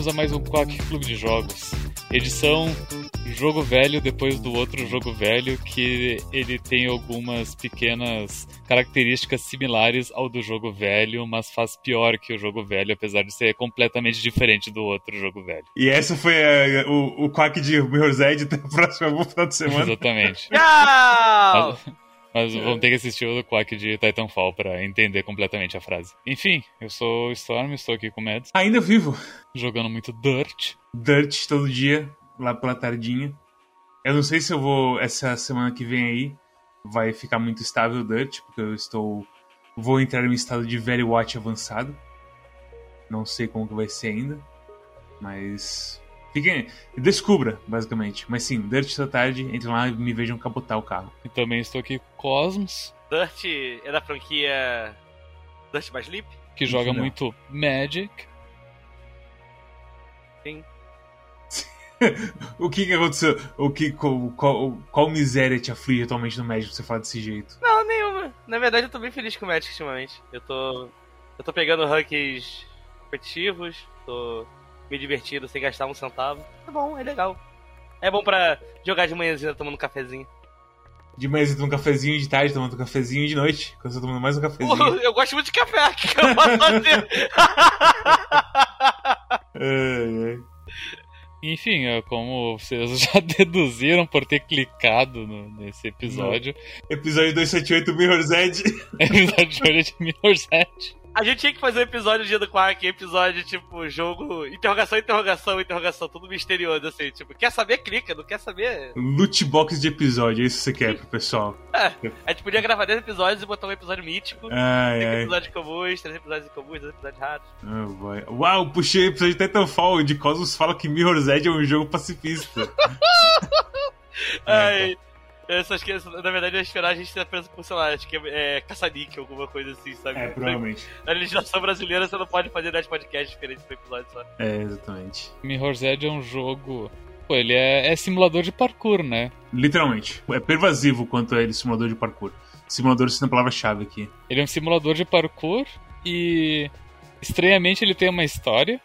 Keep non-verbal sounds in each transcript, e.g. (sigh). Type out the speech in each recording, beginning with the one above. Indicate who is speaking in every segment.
Speaker 1: Bem-vindos a mais um Quack Clube de Jogos. Edição jogo velho depois do outro jogo velho, que ele tem algumas pequenas características similares ao do jogo velho, mas faz pior que o jogo velho, apesar de ser completamente diferente do outro jogo velho.
Speaker 2: E essa foi a, o, o Quack de Mirror's Edge (laughs) até o próximo final de semana.
Speaker 1: Exatamente.
Speaker 3: Tchau!
Speaker 1: Mas, mas vão ter que assistir o Quack de Titanfall pra entender completamente a frase. Enfim, eu sou o Storm, estou aqui com o Mads,
Speaker 2: Ainda vivo.
Speaker 1: jogando muito Dirt.
Speaker 2: Dirt todo dia, lá pela tardinha. Eu não sei se eu vou, essa semana que vem aí, vai ficar muito estável o Dirt, porque eu estou. Vou entrar em um estado de Very Watch avançado. Não sei como que vai ser ainda. Mas. Fiquem. Descubra, basicamente. Mas sim, Dirt da tarde, entrem lá e me vejam capotar o carro.
Speaker 1: E também estou aqui com o Cosmos,
Speaker 3: Dirt é da franquia Dirt by Sleep?
Speaker 1: que joga
Speaker 2: Não.
Speaker 1: muito Magic.
Speaker 3: Sim. (laughs)
Speaker 2: O que que aconteceu? O que, qual, qual, qual miséria te aflige atualmente no Magic pra você falar desse jeito?
Speaker 3: Não, nenhuma. Na verdade, eu tô bem feliz com o Magic ultimamente. Eu tô. Eu tô pegando rankings competitivos, tô me divertindo sem gastar um centavo. É bom, é legal. É bom pra jogar de manhãzinha tomando um cafezinho.
Speaker 2: De manhã você toma um cafezinho, de tarde tomando um cafezinho, de noite, quando você tá tomando mais um cafezinho.
Speaker 3: Pô, eu gosto muito de café, o que eu posso fazer? (laughs)
Speaker 2: Ai, ai.
Speaker 1: Enfim, é como vocês já (laughs) deduziram por ter clicado no- nesse episódio,
Speaker 2: Episódio 278 Mirror's Edge. (laughs)
Speaker 1: episódio de hoje é de Mirror's Edge.
Speaker 3: A gente tinha que fazer um episódio dia do Quark, episódio tipo jogo, interrogação, interrogação, interrogação, tudo misterioso, assim, tipo, quer saber, clica, não quer saber.
Speaker 2: Loot box de episódio, é isso que você quer pro pessoal.
Speaker 3: A gente podia gravar 10 episódios e botar um episódio mítico.
Speaker 2: Ai,
Speaker 3: 5
Speaker 2: ai.
Speaker 3: episódios comuns, 3 episódios incomuns, 2 episódios raros.
Speaker 2: Oh, boy. Uau, puxei o episódio de Titanfall, de Cosmos fala que Mirror's Edge é um jogo pacifista. (laughs)
Speaker 3: Ai, essas que, na verdade, eu ia esperar a gente ter preso por, sei lá, acho que é, é caça-níquel, alguma coisa assim, sabe?
Speaker 2: É, provavelmente.
Speaker 3: Na legislação brasileira você não pode fazer 10 podcasts diferentes por episódio só.
Speaker 2: É, exatamente.
Speaker 1: Mirror's Edge é um jogo. Pô, ele é, é simulador de parkour, né?
Speaker 2: Literalmente. É pervasivo quanto é ele simulador de parkour. Simulador sendo a palavra-chave aqui.
Speaker 1: Ele é um simulador de parkour e. Estranhamente ele tem uma história.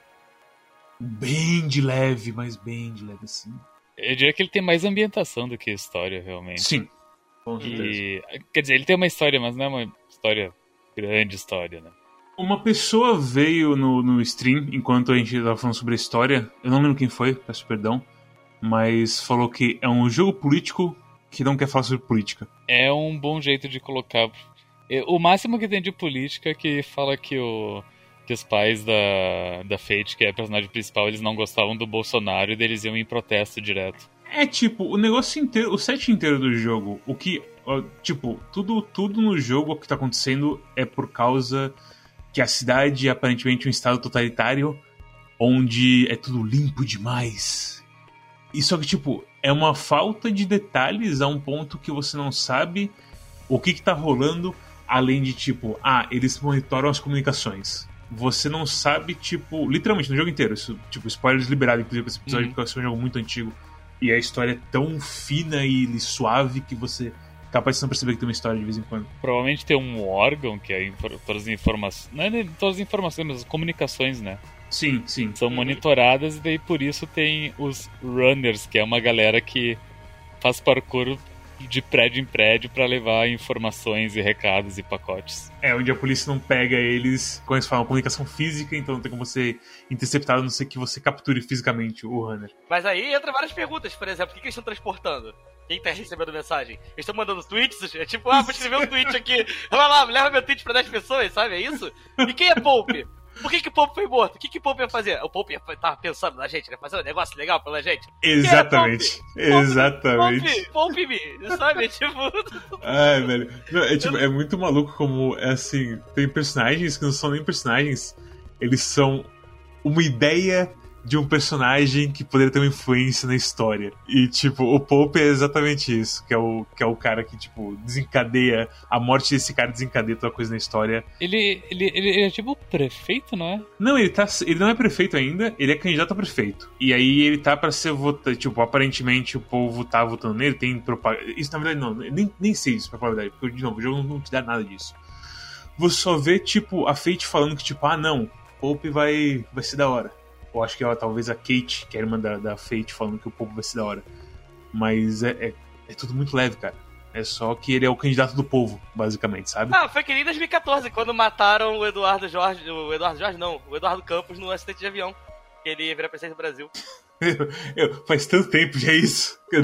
Speaker 2: Bem de leve, mas bem de leve assim.
Speaker 1: Eu diria que ele tem mais ambientação do que história, realmente.
Speaker 2: Sim. Com certeza.
Speaker 1: E. Quer dizer, ele tem uma história, mas não é uma história. grande história, né?
Speaker 2: Uma pessoa veio no, no stream enquanto a gente tava falando sobre a história. Eu não lembro quem foi, peço perdão. Mas falou que é um jogo político que não quer falar sobre política.
Speaker 1: É um bom jeito de colocar. O máximo que tem de política é que fala que o. Que os pais da, da Fate, que é a personagem principal, eles não gostavam do Bolsonaro e eles iam em protesto direto.
Speaker 2: É tipo, o negócio inteiro, o set inteiro do jogo, o que. Tipo, tudo, tudo no jogo o que tá acontecendo é por causa que a cidade é aparentemente um estado totalitário onde é tudo limpo demais. E só que, tipo, é uma falta de detalhes a um ponto que você não sabe o que, que tá rolando, além de, tipo, ah, eles monitoram as comunicações. Você não sabe, tipo, literalmente no jogo inteiro. Isso, tipo, spoilers liberados, inclusive, pra esse episódio,
Speaker 1: Uhum.
Speaker 2: porque é um jogo muito antigo. E a história é tão fina e suave que você capaz de não perceber que tem uma história de vez em quando.
Speaker 1: Provavelmente tem um órgão que é todas as informações. Não é nem todas as informações, mas as comunicações, né?
Speaker 2: Sim, sim.
Speaker 1: São monitoradas e daí por isso tem os runners, que é uma galera que faz parkour de prédio em prédio pra levar informações e recados e pacotes.
Speaker 2: É, onde a polícia não pega eles, como eles falam, comunicação física, então não tem como você interceptar, a não ser que você capture fisicamente o runner.
Speaker 3: Mas aí entra várias perguntas, por exemplo, o que, que eles estão transportando? Quem tá recebendo mensagem? Eles estão mandando tweets? É tipo, ah, vou escrever um tweet aqui. Vai lá, leva meu tweet pra 10 pessoas, sabe? É isso? E quem é Pope? Por que, que Pope foi morto? O que, que Pope ia fazer? O Pope ia- tava pensando na gente, né? Fazer um negócio legal pela gente. (laughs)
Speaker 2: Exatamente. Exatamente.
Speaker 3: Pope, Pope-me, sabe? (laughs) Tipo,
Speaker 2: Ai, velho. Não, é, tipo, é muito maluco como, é assim, tem personagens que não são nem personagens, eles são uma ideia de um personagem que poderia ter uma influência na história. E, tipo, o Pope é exatamente isso, que é o, que é o cara que, tipo, desencadeia, a morte desse cara desencadeia toda coisa na história.
Speaker 1: Ele, ele, ele, é tipo prefeito, não é?
Speaker 2: Não, ele tá. Ele não é prefeito ainda, ele é candidato a prefeito. E aí ele tá pra ser votado. Tipo, aparentemente o povo tá votando nele, tem propaganda. Isso na verdade não, nem, nem sei isso pra falar a verdade, porque de novo, o jogo não te dá nada disso. Você só vê, tipo, a Fate falando que, tipo, ah não, Pope vai, vai ser da hora. Ou acho que ela, talvez a Kate, que é a irmã da, da Fate, falando que o povo vai ser da hora. Mas é, é, é tudo muito leve, cara. É só que ele é o candidato do povo, basicamente, sabe?
Speaker 3: Ah, foi que nem em 2014, quando mataram o Eduardo Jorge. O Eduardo Jorge não, o Eduardo Campos no acidente de avião. Que ele ia virar presidente do Brasil.
Speaker 2: Eu, (laughs) eu- faz tanto tempo já isso que (laughs) eu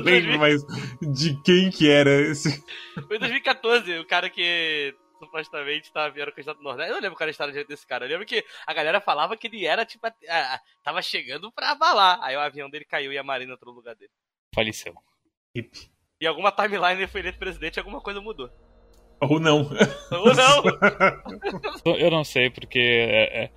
Speaker 2: nem (laughs) lembro mais de quem que era esse.
Speaker 3: Foi em 2014, o cara que supostamente tava, era o candidato do Nordeste. Eu não lembro qual era a história direito desse cara. Eu lembro que a galera falava que ele era, tipo, a- a- tava chegando pra abalar. Aí o avião dele caiu e a Marina entrou no lugar dele.
Speaker 1: Faleceu.
Speaker 2: Hip.
Speaker 3: E alguma timeline ele foi eleito presidente e alguma coisa mudou.
Speaker 2: Ou não.
Speaker 3: Ou não! (laughs)
Speaker 1: Eu não sei, porque é- é-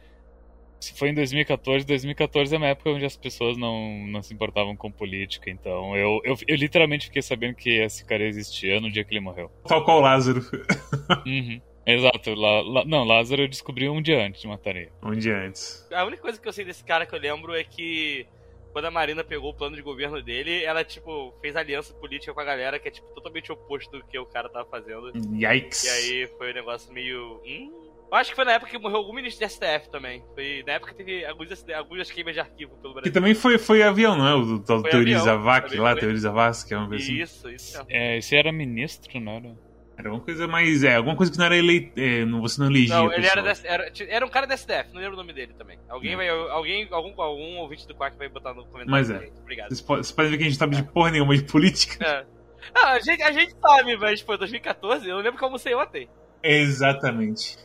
Speaker 1: se foi em 2014, 2014 é uma época onde as pessoas não, não se importavam com política, então eu, eu, eu literalmente fiquei sabendo que esse cara existia no dia que ele morreu.
Speaker 2: Tal qual o Lázaro. (laughs)
Speaker 1: Uhum. Exato, lá, lá- não, Lázaro eu descobri um dia antes de matar ele.
Speaker 2: Um dia antes.
Speaker 3: A única coisa que eu sei desse cara que eu lembro é que quando a Marina pegou o plano de governo dele, ela, tipo, fez aliança política com a galera que é, tipo, totalmente oposto do que o cara tava fazendo.
Speaker 2: Yikes.
Speaker 3: E aí foi um negócio meio. Hum? Eu acho que foi na época que morreu algum ministro da STF também. Foi na época que teve alguns, algumas queimas de arquivo pelo
Speaker 2: Que
Speaker 3: Brasil.
Speaker 2: também foi, foi avião, não é? O do, do
Speaker 3: Foi
Speaker 2: Teori
Speaker 3: avião,
Speaker 2: Zavak
Speaker 3: também
Speaker 2: lá,
Speaker 3: foi.
Speaker 2: Teori Zavascki, é uma coisa assim.
Speaker 3: Isso, isso.
Speaker 1: É, esse era ministro, não era?
Speaker 2: Era uma coisa mais. É, alguma coisa que não era eleito. É, não- você não elegia.
Speaker 3: Não, ele era, era, era um cara da STF, não lembro o nome dele também. Alguém
Speaker 2: Não.
Speaker 3: vai. Alguém, algum, algum ouvinte do Quack vai botar no comentário.
Speaker 2: Mas é.
Speaker 3: Obrigado.
Speaker 2: Vocês po- vocês podem ver que a gente sabe de porra nenhuma de política.
Speaker 3: É. Ah, a, gente, a gente sabe, mas foi 2014, eu lembro que eu almocei ontem.
Speaker 2: Exatamente.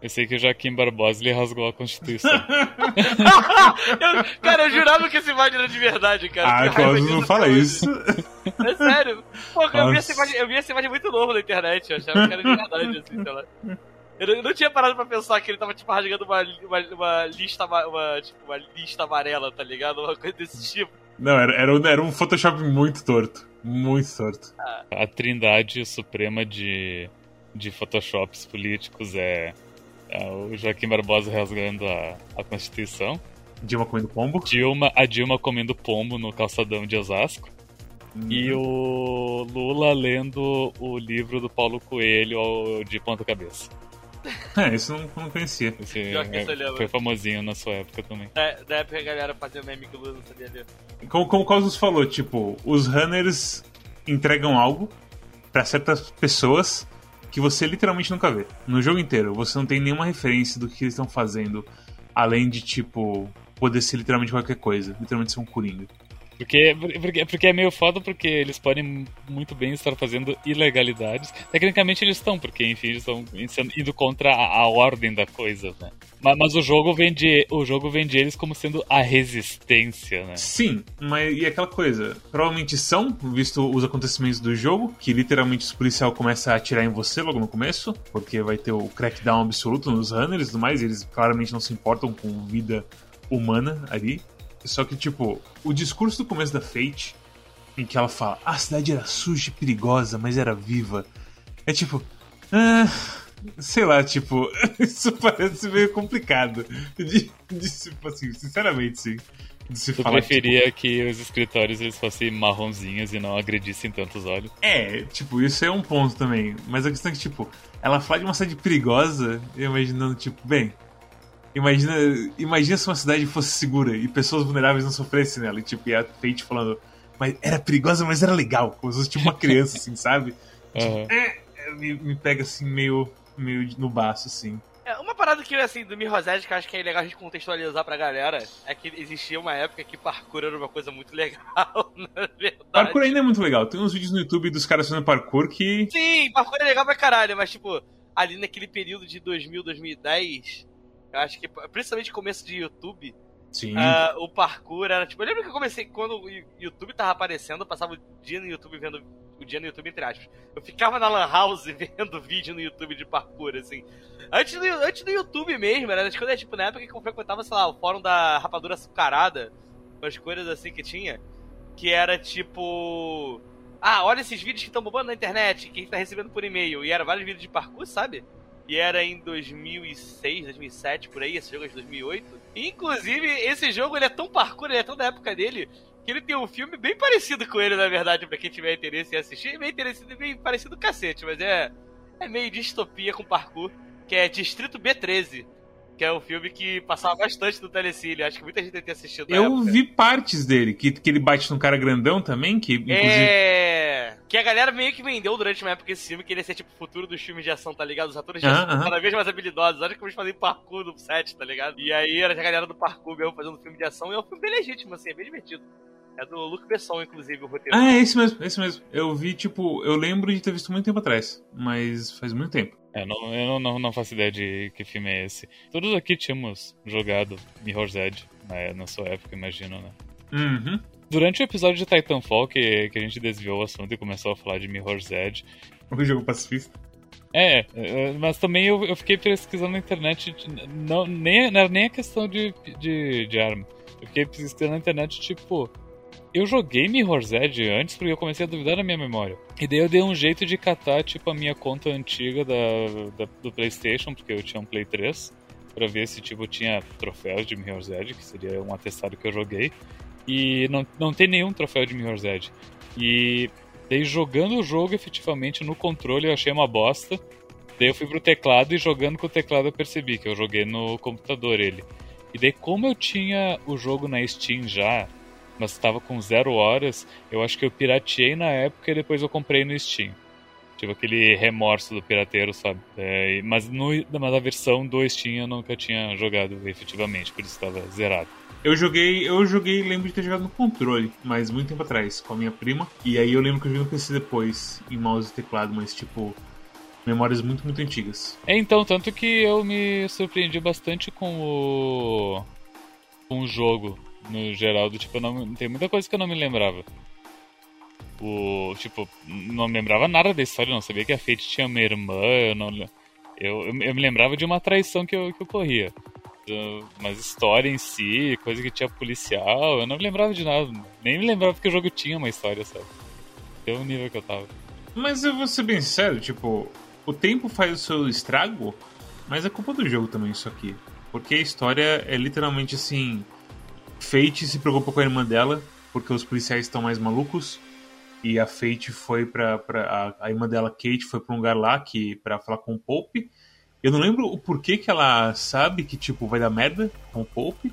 Speaker 1: Eu sei que o Joaquim Barbosa ele rasgou a Constituição. (laughs)
Speaker 3: Eu- cara, eu jurava que esse imagem era de verdade, cara.
Speaker 2: Ah,
Speaker 3: Que disso
Speaker 2: não fala
Speaker 3: até hoje.
Speaker 2: isso.
Speaker 3: É sério. Pô, eu vi, essa imagem, eu vi essa imagem muito novo na internet, eu achava que era de verdade, assim, sei lá. Eu não, eu não tinha parado pra pensar que ele tava, tipo, rasgando uma, uma, uma lista, uma, tipo, uma lista amarela, tá ligado? Uma coisa desse tipo.
Speaker 2: Não, era, era, um, era um Photoshop muito torto. Muito torto.
Speaker 1: A trindade suprema de, de photoshops políticos é o Joaquim Barbosa rasgando a, a Constituição,
Speaker 2: Dilma comendo pombo.
Speaker 1: Dilma, a Dilma comendo pombo no calçadão de Osasco e o Lula lendo o livro do Paulo Coelho de ponta cabeça.
Speaker 2: É, isso eu não, não conhecia.
Speaker 1: Esse é- foi famosinho na sua época também.
Speaker 3: Da, da época a galera fazia meme que o Lula não sabia ler.
Speaker 2: Como, como o Cosmos falou, tipo, os runners entregam algo pra certas pessoas que você literalmente nunca vê. No jogo inteiro, você não tem nenhuma referência do que eles estão fazendo, além de, tipo, poder ser literalmente qualquer coisa. Literalmente ser um coringa.
Speaker 1: Porque, porque, porque é meio foda porque eles podem muito bem estar fazendo ilegalidades. Tecnicamente eles estão, porque enfim, eles estão indo contra a, a ordem da coisa, né? Mas, mas o jogo vende o jogo vende eles como sendo a resistência, né?
Speaker 2: Sim, mas e aquela coisa? Provavelmente são, visto os acontecimentos do jogo, que literalmente os policiais começam a atirar em você logo no começo, porque vai ter o crackdown absoluto nos runners e tudo mais, e eles claramente não se importam com vida humana ali. Só que, tipo, o discurso do começo da Fate, em que ela fala, "Ah, a cidade era suja e perigosa, mas era viva, é tipo. Ah, sei lá, tipo, (laughs) isso parece meio complicado. De, de, tipo assim, sinceramente, sim. De se
Speaker 1: Tu
Speaker 2: falar, tipo,
Speaker 1: preferia que os escritórios eles fossem marronzinhos e não agredissem tantos olhos.
Speaker 2: É, tipo, isso é um ponto também. Mas a questão é que, tipo, ela fala de uma cidade perigosa, eu imaginando, tipo, bem. Imagina, imagina se uma cidade fosse segura e pessoas vulneráveis não sofressem nela. E, tipo, e a Fate falando, mas era perigosa, mas era legal. Como se fosse tipo uma criança, assim, sabe?
Speaker 1: Aham.
Speaker 2: É, me, me pega assim, meio, meio no baço, assim.
Speaker 3: É, uma parada que, assim, do Mirrosed que eu acho que é legal a gente contextualizar pra galera é que existia uma época que parkour era uma coisa muito legal, (laughs) na verdade.
Speaker 2: Parkour ainda é muito legal. Tem uns vídeos no YouTube dos caras fazendo parkour que.
Speaker 3: Sim, parkour é legal pra caralho, mas, tipo, ali naquele período de 2000, 2010, eu acho que, principalmente começo de YouTube,
Speaker 2: Sim.
Speaker 3: ah, o parkour era, tipo, eu lembro que eu comecei, quando o YouTube tava aparecendo, eu passava o dia no YouTube vendo, o dia no YouTube, entre aspas. Eu ficava na lan house (laughs) vendo vídeo no YouTube de parkour, assim. Antes do, antes do YouTube mesmo, era quando, tipo, na época que eu frequentava, sei lá, o fórum da rapadura açucarada, umas coisas assim que tinha, que era tipo... Ah, olha esses vídeos que estão bombando na internet, que a gente tá recebendo por e-mail. E era vários vídeos de parkour, sabe? E era em 2006, 2007, por aí, esse jogo é de 2008. E, inclusive, esse jogo ele é tão parkour, ele é tão da época dele, que ele tem um filme bem parecido com ele, na verdade, pra quem tiver interesse em assistir. Bem, interesse, bem parecido do cacete, mas é, é meio distopia com parkour, que é Distrito B13. Que é um filme que passava bastante no Telecine. Acho que muita gente ter assistido.
Speaker 2: Eu época. vi partes dele, que, que ele bate num cara grandão também, que inclusive...
Speaker 3: É... Que a galera meio que vendeu durante uma época esse filme, que ele ia ser tipo o futuro dos filmes de ação, tá ligado? Os atores de uh -huh. cada vez mais habilidosos. Olha como eles fazem parkour no set, tá ligado? E aí era a galera do parkour mesmo fazendo filme de ação, e é um filme bem legítimo, assim, é bem divertido. É do Luc Besson, inclusive, o roteiro.
Speaker 2: Ah, é esse mesmo, esse mesmo. Eu vi, tipo, eu lembro de ter visto muito tempo atrás, mas faz muito tempo.
Speaker 1: É, não, eu não, não, faço ideia de que filme é esse. Todos aqui tínhamos jogado Mirror's Edge na, na sua época, imagino, né?
Speaker 2: Uhum.
Speaker 1: Durante o episódio de Titanfall, que, que a gente desviou o assunto e começou a falar de Mirror's Edge.
Speaker 2: O jogo pacifista.
Speaker 1: É, é, mas também eu, eu fiquei pesquisando na internet, não, nem, não era nem a questão de, de, de arma. Eu fiquei pesquisando na internet, tipo, eu joguei Mirror's Edge antes porque eu comecei a duvidar da minha memória. E daí eu dei um jeito de catar, tipo, a minha conta antiga da, da do PlayStation, porque eu tinha um Play 3, para ver se, tipo, tinha troféus de Mirror's Edge, que seria um atestado que eu joguei. E não, não tem nenhum troféu de Mirror's Edge. E daí jogando o jogo efetivamente no controle eu achei uma bosta. Daí eu fui pro teclado e jogando com o teclado eu percebi que eu joguei no computador ele. E daí como eu tinha o jogo na Steam já, mas estava com zero horas, eu acho que eu pirateei na época e depois eu comprei no Steam. Tipo aquele remorso do pirateiro, sabe? É, mas, no, mas a versão do Steam eu nunca tinha jogado efetivamente, por isso estava zerado.
Speaker 2: Eu joguei, eu joguei, lembro de ter jogado no controle, mas muito tempo atrás, com a minha prima. E aí eu lembro que eu joguei no PC depois, em mouse e teclado, mas tipo, memórias muito, muito antigas.
Speaker 1: É, então, tanto que eu me surpreendi bastante com o. com o jogo no geral, do tipo, não, tem muita coisa que eu não me lembrava. O, tipo, não me lembrava nada da história, não sabia que a Fate tinha uma irmã, eu não eu, eu, eu me lembrava de uma traição que, eu, que ocorria. Mas história em si, coisa que tinha policial, eu não me lembrava de nada. Nem me lembrava que o jogo tinha uma história, sabe? Pelo nível que eu tava.
Speaker 2: Mas eu vou ser bem sério, tipo, o tempo faz o seu estrago, mas é culpa do jogo também isso aqui. Porque a história é literalmente assim Fate se preocupa com a irmã dela, porque os policiais estão mais malucos. E a Fate foi pra. pra a, a irmã dela, Kate, foi pra um lugar lá que, pra falar com o Pope. Eu não lembro o porquê que ela sabe que, tipo, vai dar merda com o Pope.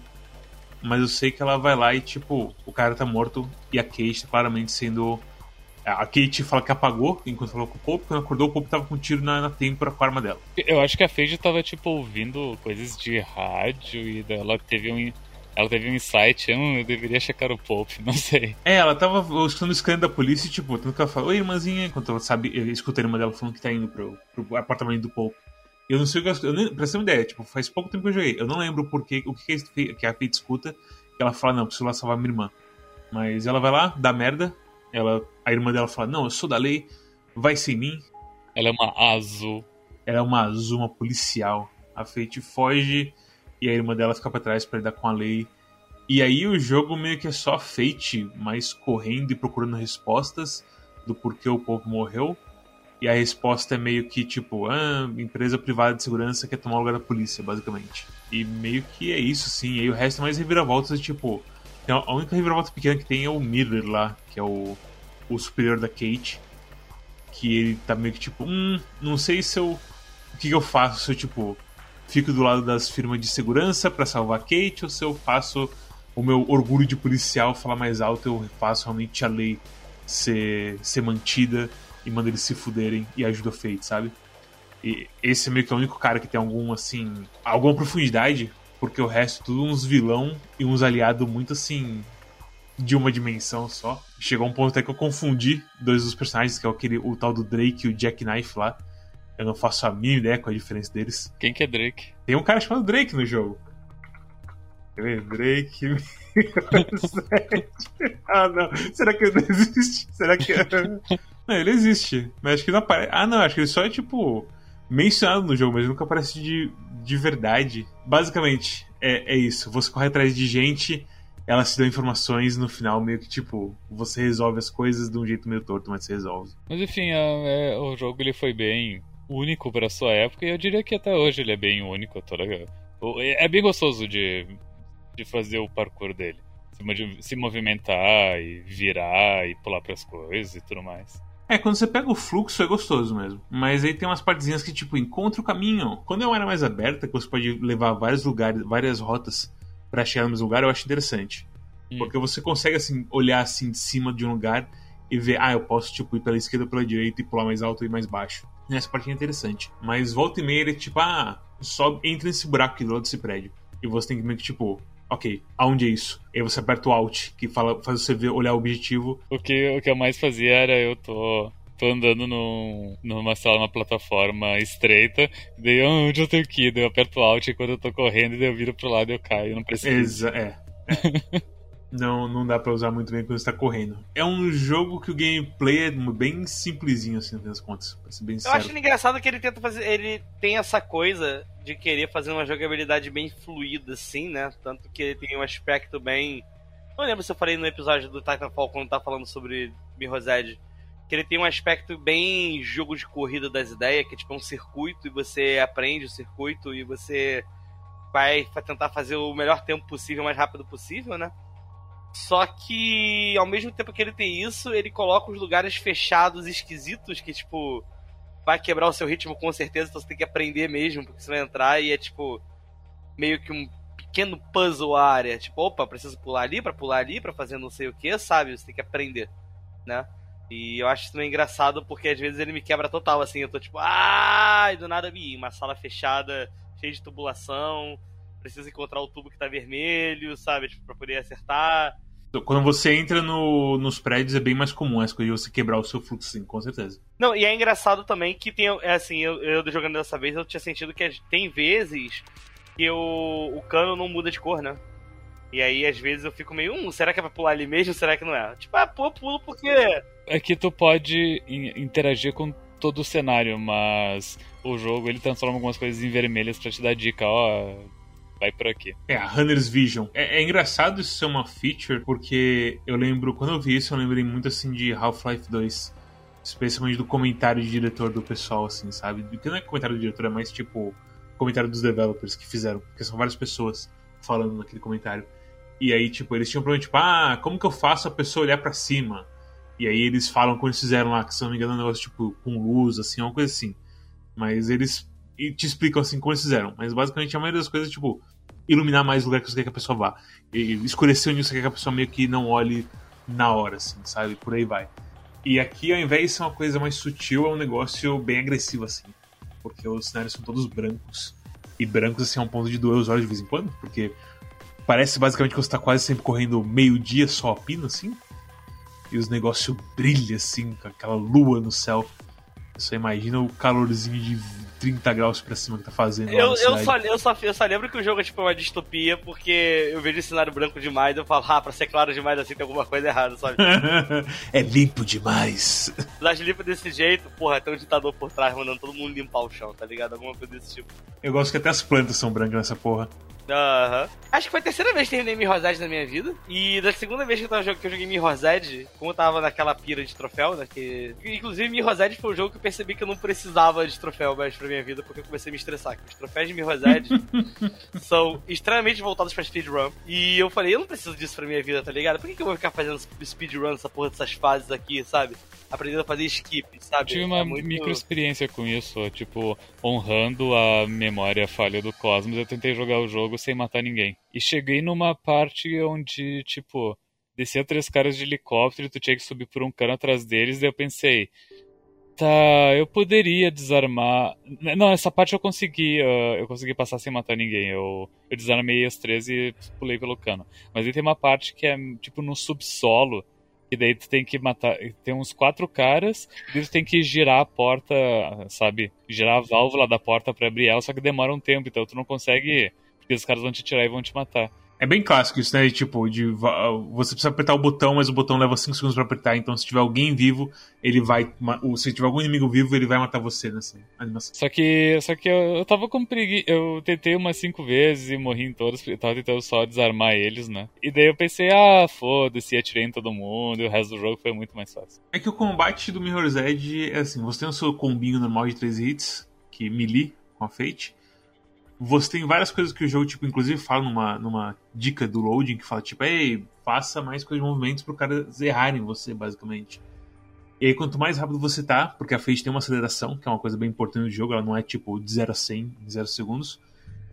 Speaker 2: Mas eu sei que ela vai lá e, tipo, o cara tá morto e a Kate tá claramente sendo. A Kate fala que apagou enquanto falou com o Pope. Quando acordou, o Pope tava com um tiro na, na têmpora com a arma dela.
Speaker 1: Eu acho que a Fate tava, tipo, ouvindo coisas de rádio e ela teve um ela teve um insight, eu, eu deveria checar o Pope, (laughs) não sei.
Speaker 2: É, ela tava escutando o scan da polícia tipo, tanto que ela fala, oi, irmãzinha, enquanto ela sabe, eu escuta a irmã dela falando que tá indo pro, pro apartamento do Pope. Eu não sei o que eu, eu nem, pra ter uma ideia, tipo, faz pouco tempo que eu joguei. Eu não lembro porque, o que, que a Fate escuta, que ela fala, não, preciso lá salvar minha irmã. Mas ela vai lá, dá merda, ela, a irmã dela fala, não, eu sou da lei, vai sem mim.
Speaker 1: Ela é uma azul.
Speaker 2: Ela é uma azul, uma policial. A Fate foge e a irmã dela fica para trás para lidar com a lei. E aí o jogo meio que é só Fate, mais correndo e procurando respostas do porquê o povo morreu. E a resposta é meio que tipo, ah, empresa privada de segurança quer tomar o lugar da polícia, basicamente. E meio que é isso, sim. E aí o resto é mais reviravoltas, tipo. A única reviravolta pequena que tem é o Miller lá, que é o, o superior da Kate. Que ele tá meio que tipo, hum, não sei se eu. O que, que eu faço? Se eu, tipo, fico do lado das firmas de segurança para salvar Kate ou se eu faço o meu orgulho de policial falar mais alto, eu faço realmente a lei ser, ser mantida e mando eles se fuderem e ajuda o Fate, sabe? E esse é meio que é o único cara que tem algum, assim, alguma profundidade, porque o resto tudo uns vilão e uns aliados muito, assim, de uma dimensão só. Chegou um ponto até que eu confundi dois dos personagens, que é aquele, o tal do Drake e o Jack Knife lá. Eu não faço a mínima ideia qual a diferença deles.
Speaker 1: Quem que é Drake?
Speaker 2: Tem um cara chamado Drake no jogo. Drake. (laughs) ah, não. Será que ele não existe? Será que. (laughs) não, ele existe. Mas acho que não aparece. Ah, não. Acho que ele só é tipo. Mencionado no jogo, mas ele nunca aparece de, de verdade. Basicamente, é, é isso. Você corre atrás de gente, elas te dão informações no final, meio que tipo, você resolve as coisas de um jeito meio torto, mas você resolve.
Speaker 1: Mas enfim, é, é, o jogo ele foi bem único para sua época e eu diria que até hoje ele é bem único. Toda... É bem gostoso de de fazer o parkour dele. Se, movimentar e virar e pular para as coisas e tudo mais.
Speaker 2: É, quando você pega o fluxo é gostoso mesmo. Mas aí tem umas partezinhas que, tipo, encontra o caminho. Quando é uma área mais aberta, que você pode levar vários lugares, várias rotas para chegar no mesmo lugar, eu acho interessante. Hum. Porque você consegue, assim, olhar assim de cima de um lugar e ver, ah, eu posso, tipo, ir pela esquerda ou pela direita e pular mais alto e mais baixo. Essa parte é interessante. Mas volta e meia ele é tipo, ah, só entra nesse buraco aqui do lado desse prédio. E você tem que meio que, tipo, ok, aonde é isso? Aí você aperta o Alt, que fala, faz você ver, olhar o objetivo.
Speaker 1: O que, o que eu mais fazia era eu tô tô andando num, numa sala, uma plataforma estreita, daí onde eu tenho que ir? Daí eu aperto o Alt e quando eu tô correndo, daí eu viro pro lado e eu caio, não preciso.
Speaker 2: Exa é. (laughs) não, não dá pra usar muito bem quando você tá correndo. É um jogo que o gameplay é bem simplesinho, assim, nas contas. Bem
Speaker 3: eu acho engraçado que ele tenta fazer. Ele tem essa coisa de querer fazer uma jogabilidade bem fluida, assim, né? Tanto que ele tem um aspecto bem. Não lembro se eu falei no episódio do Titanfall quando tá falando sobre Mirror's Edge. Que ele tem um aspecto bem jogo de corrida das ideias, que é tipo um circuito e você aprende o circuito e você vai tentar fazer o melhor tempo possível, o mais rápido possível, né? Só que, ao mesmo tempo que ele tem isso, ele coloca os lugares fechados esquisitos que, tipo, vai quebrar o seu ritmo com certeza, então você tem que aprender mesmo, porque você vai entrar e é, tipo, meio que um pequeno puzzle área. Tipo, opa, preciso pular ali para pular ali para fazer não sei o que, sabe? Você tem que aprender, né? E eu acho isso meio engraçado porque às vezes ele me quebra total, assim. Eu tô tipo, ah, do nada me uma sala fechada, cheia de tubulação, preciso encontrar o tubo que tá vermelho, sabe? Tipo, pra poder acertar.
Speaker 2: Quando você entra no, nos prédios é bem mais comum essa coisa de você quebrar o seu fluxo, sim, com certeza.
Speaker 3: Não, e é engraçado também que tem, é assim, eu, eu jogando dessa vez, eu tinha sentido que tem vezes que o, o cano não muda de cor, né? E aí, às vezes, eu fico meio, hum, será que é pra pular ali mesmo? Será que não é? Tipo, ah, pô, pulo porque.
Speaker 1: É que tu pode interagir com todo o cenário, mas o jogo ele transforma algumas coisas em vermelhas pra te dar dica, ó vai por aqui.
Speaker 2: É, a Runner's Vision. É, é, engraçado isso ser uma feature, porque eu lembro, quando eu vi isso, eu lembrei muito assim de Half-Life 2. Especialmente do comentário de diretor do pessoal, assim, sabe? Que não é comentário do diretor, é mais tipo comentário dos developers que fizeram. Porque são várias pessoas falando naquele comentário. E aí, tipo, eles tinham um problema, tipo, ah, como que eu faço a pessoa olhar para cima? E aí eles falam como eles fizeram lá, que se não me engano é um negócio tipo com luz, assim, uma coisa assim. Mas eles e te explicam assim como eles fizeram. Mas basicamente a maioria das coisas, tipo, iluminar mais o lugar que você quer que a pessoa vá. E escurecer onde você quer que a pessoa meio que não olhe na hora, assim, sabe? Por aí vai. E aqui, ao invés de ser uma coisa mais sutil, é um negócio bem agressivo, assim. Porque os cenários são todos brancos. E brancos, assim, é um ponto de doer os olhos de vez em quando. Porque parece basicamente que você tá quase sempre correndo meio-dia só a pino, assim. E os negócios brilham, assim, com aquela lua no céu. Você imagina o calorzinho de 30 graus pra cima que tá fazendo.
Speaker 3: Eu, eu, só, eu, só, eu só lembro que o jogo é tipo uma distopia, porque eu vejo o cenário branco demais e eu falo, ah, pra ser claro demais assim tem alguma coisa errada, sabe? (laughs)
Speaker 2: é limpo demais. (laughs)
Speaker 3: Mas limpo desse jeito, porra, tem um ditador por trás mandando todo mundo limpar o chão, tá ligado? Alguma coisa desse tipo.
Speaker 2: Eu gosto que até as plantas são brancas nessa porra.
Speaker 3: Aham. Uhum. Acho que foi a terceira vez que terminei Mirror's Edge na minha vida. E da segunda vez que eu, tava, que eu joguei Mirror's Edge, como eu tava naquela pira de troféu, né? Que... Inclusive, Mirror's Edge foi um jogo que eu percebi que eu não precisava de troféu mais pra minha vida, porque eu comecei a me estressar. Os troféus de Mirror's (laughs) Edge são extremamente voltados pra speedrun. E eu falei, eu não preciso disso pra minha vida, tá ligado? Por que, que eu vou ficar fazendo speedrun, essa porra dessas fases aqui, sabe? Aprendendo a fazer skip, sabe?
Speaker 1: Tive uma é muito... micro experiência com isso, tipo, honrando a memória falha do Cosmos, eu tentei jogar o jogo sem matar ninguém. E cheguei numa parte onde, tipo, descia três caras de helicóptero e tu tinha que subir por um cano atrás deles, daí eu pensei, tá, eu poderia desarmar. Não, essa parte eu consegui, uh, eu consegui passar sem matar ninguém. Eu, eu desarmei as três e pulei pelo cano. Mas aí tem uma parte que é, tipo, no subsolo e daí tu tem que matar. Tem uns quatro caras, e tu tem que girar a porta, sabe? Girar a válvula da porta para abrir ela, só que demora um tempo, então tu não consegue. Porque os caras vão te tirar e vão te matar.
Speaker 2: É bem clássico isso, né? Tipo, de, você precisa apertar o botão, mas o botão leva 5 segundos para apertar. Então, se tiver alguém vivo, ele vai. Se tiver algum inimigo vivo, ele vai matar você nessa animação.
Speaker 1: Só que, só que eu, eu tava com preguiça. Eu tentei umas 5 vezes e morri em todas. Eu tava tentando só desarmar eles, né? E daí eu pensei, ah, foda-se, atirei em todo mundo. E o resto do jogo foi muito mais fácil.
Speaker 2: É que o combate do Mirror's Edge é assim: você tem o seu combinho normal de 3 hits, que melee com a Fate. Você tem várias coisas que o jogo, tipo, inclusive fala numa, numa dica do loading que fala, tipo, ei, faça mais coisas de movimentos pro cara errarem você, basicamente. E aí, quanto mais rápido você tá, porque a Fate tem uma aceleração, que é uma coisa bem importante no jogo, ela não é tipo de 0 a 100 em 0 segundos.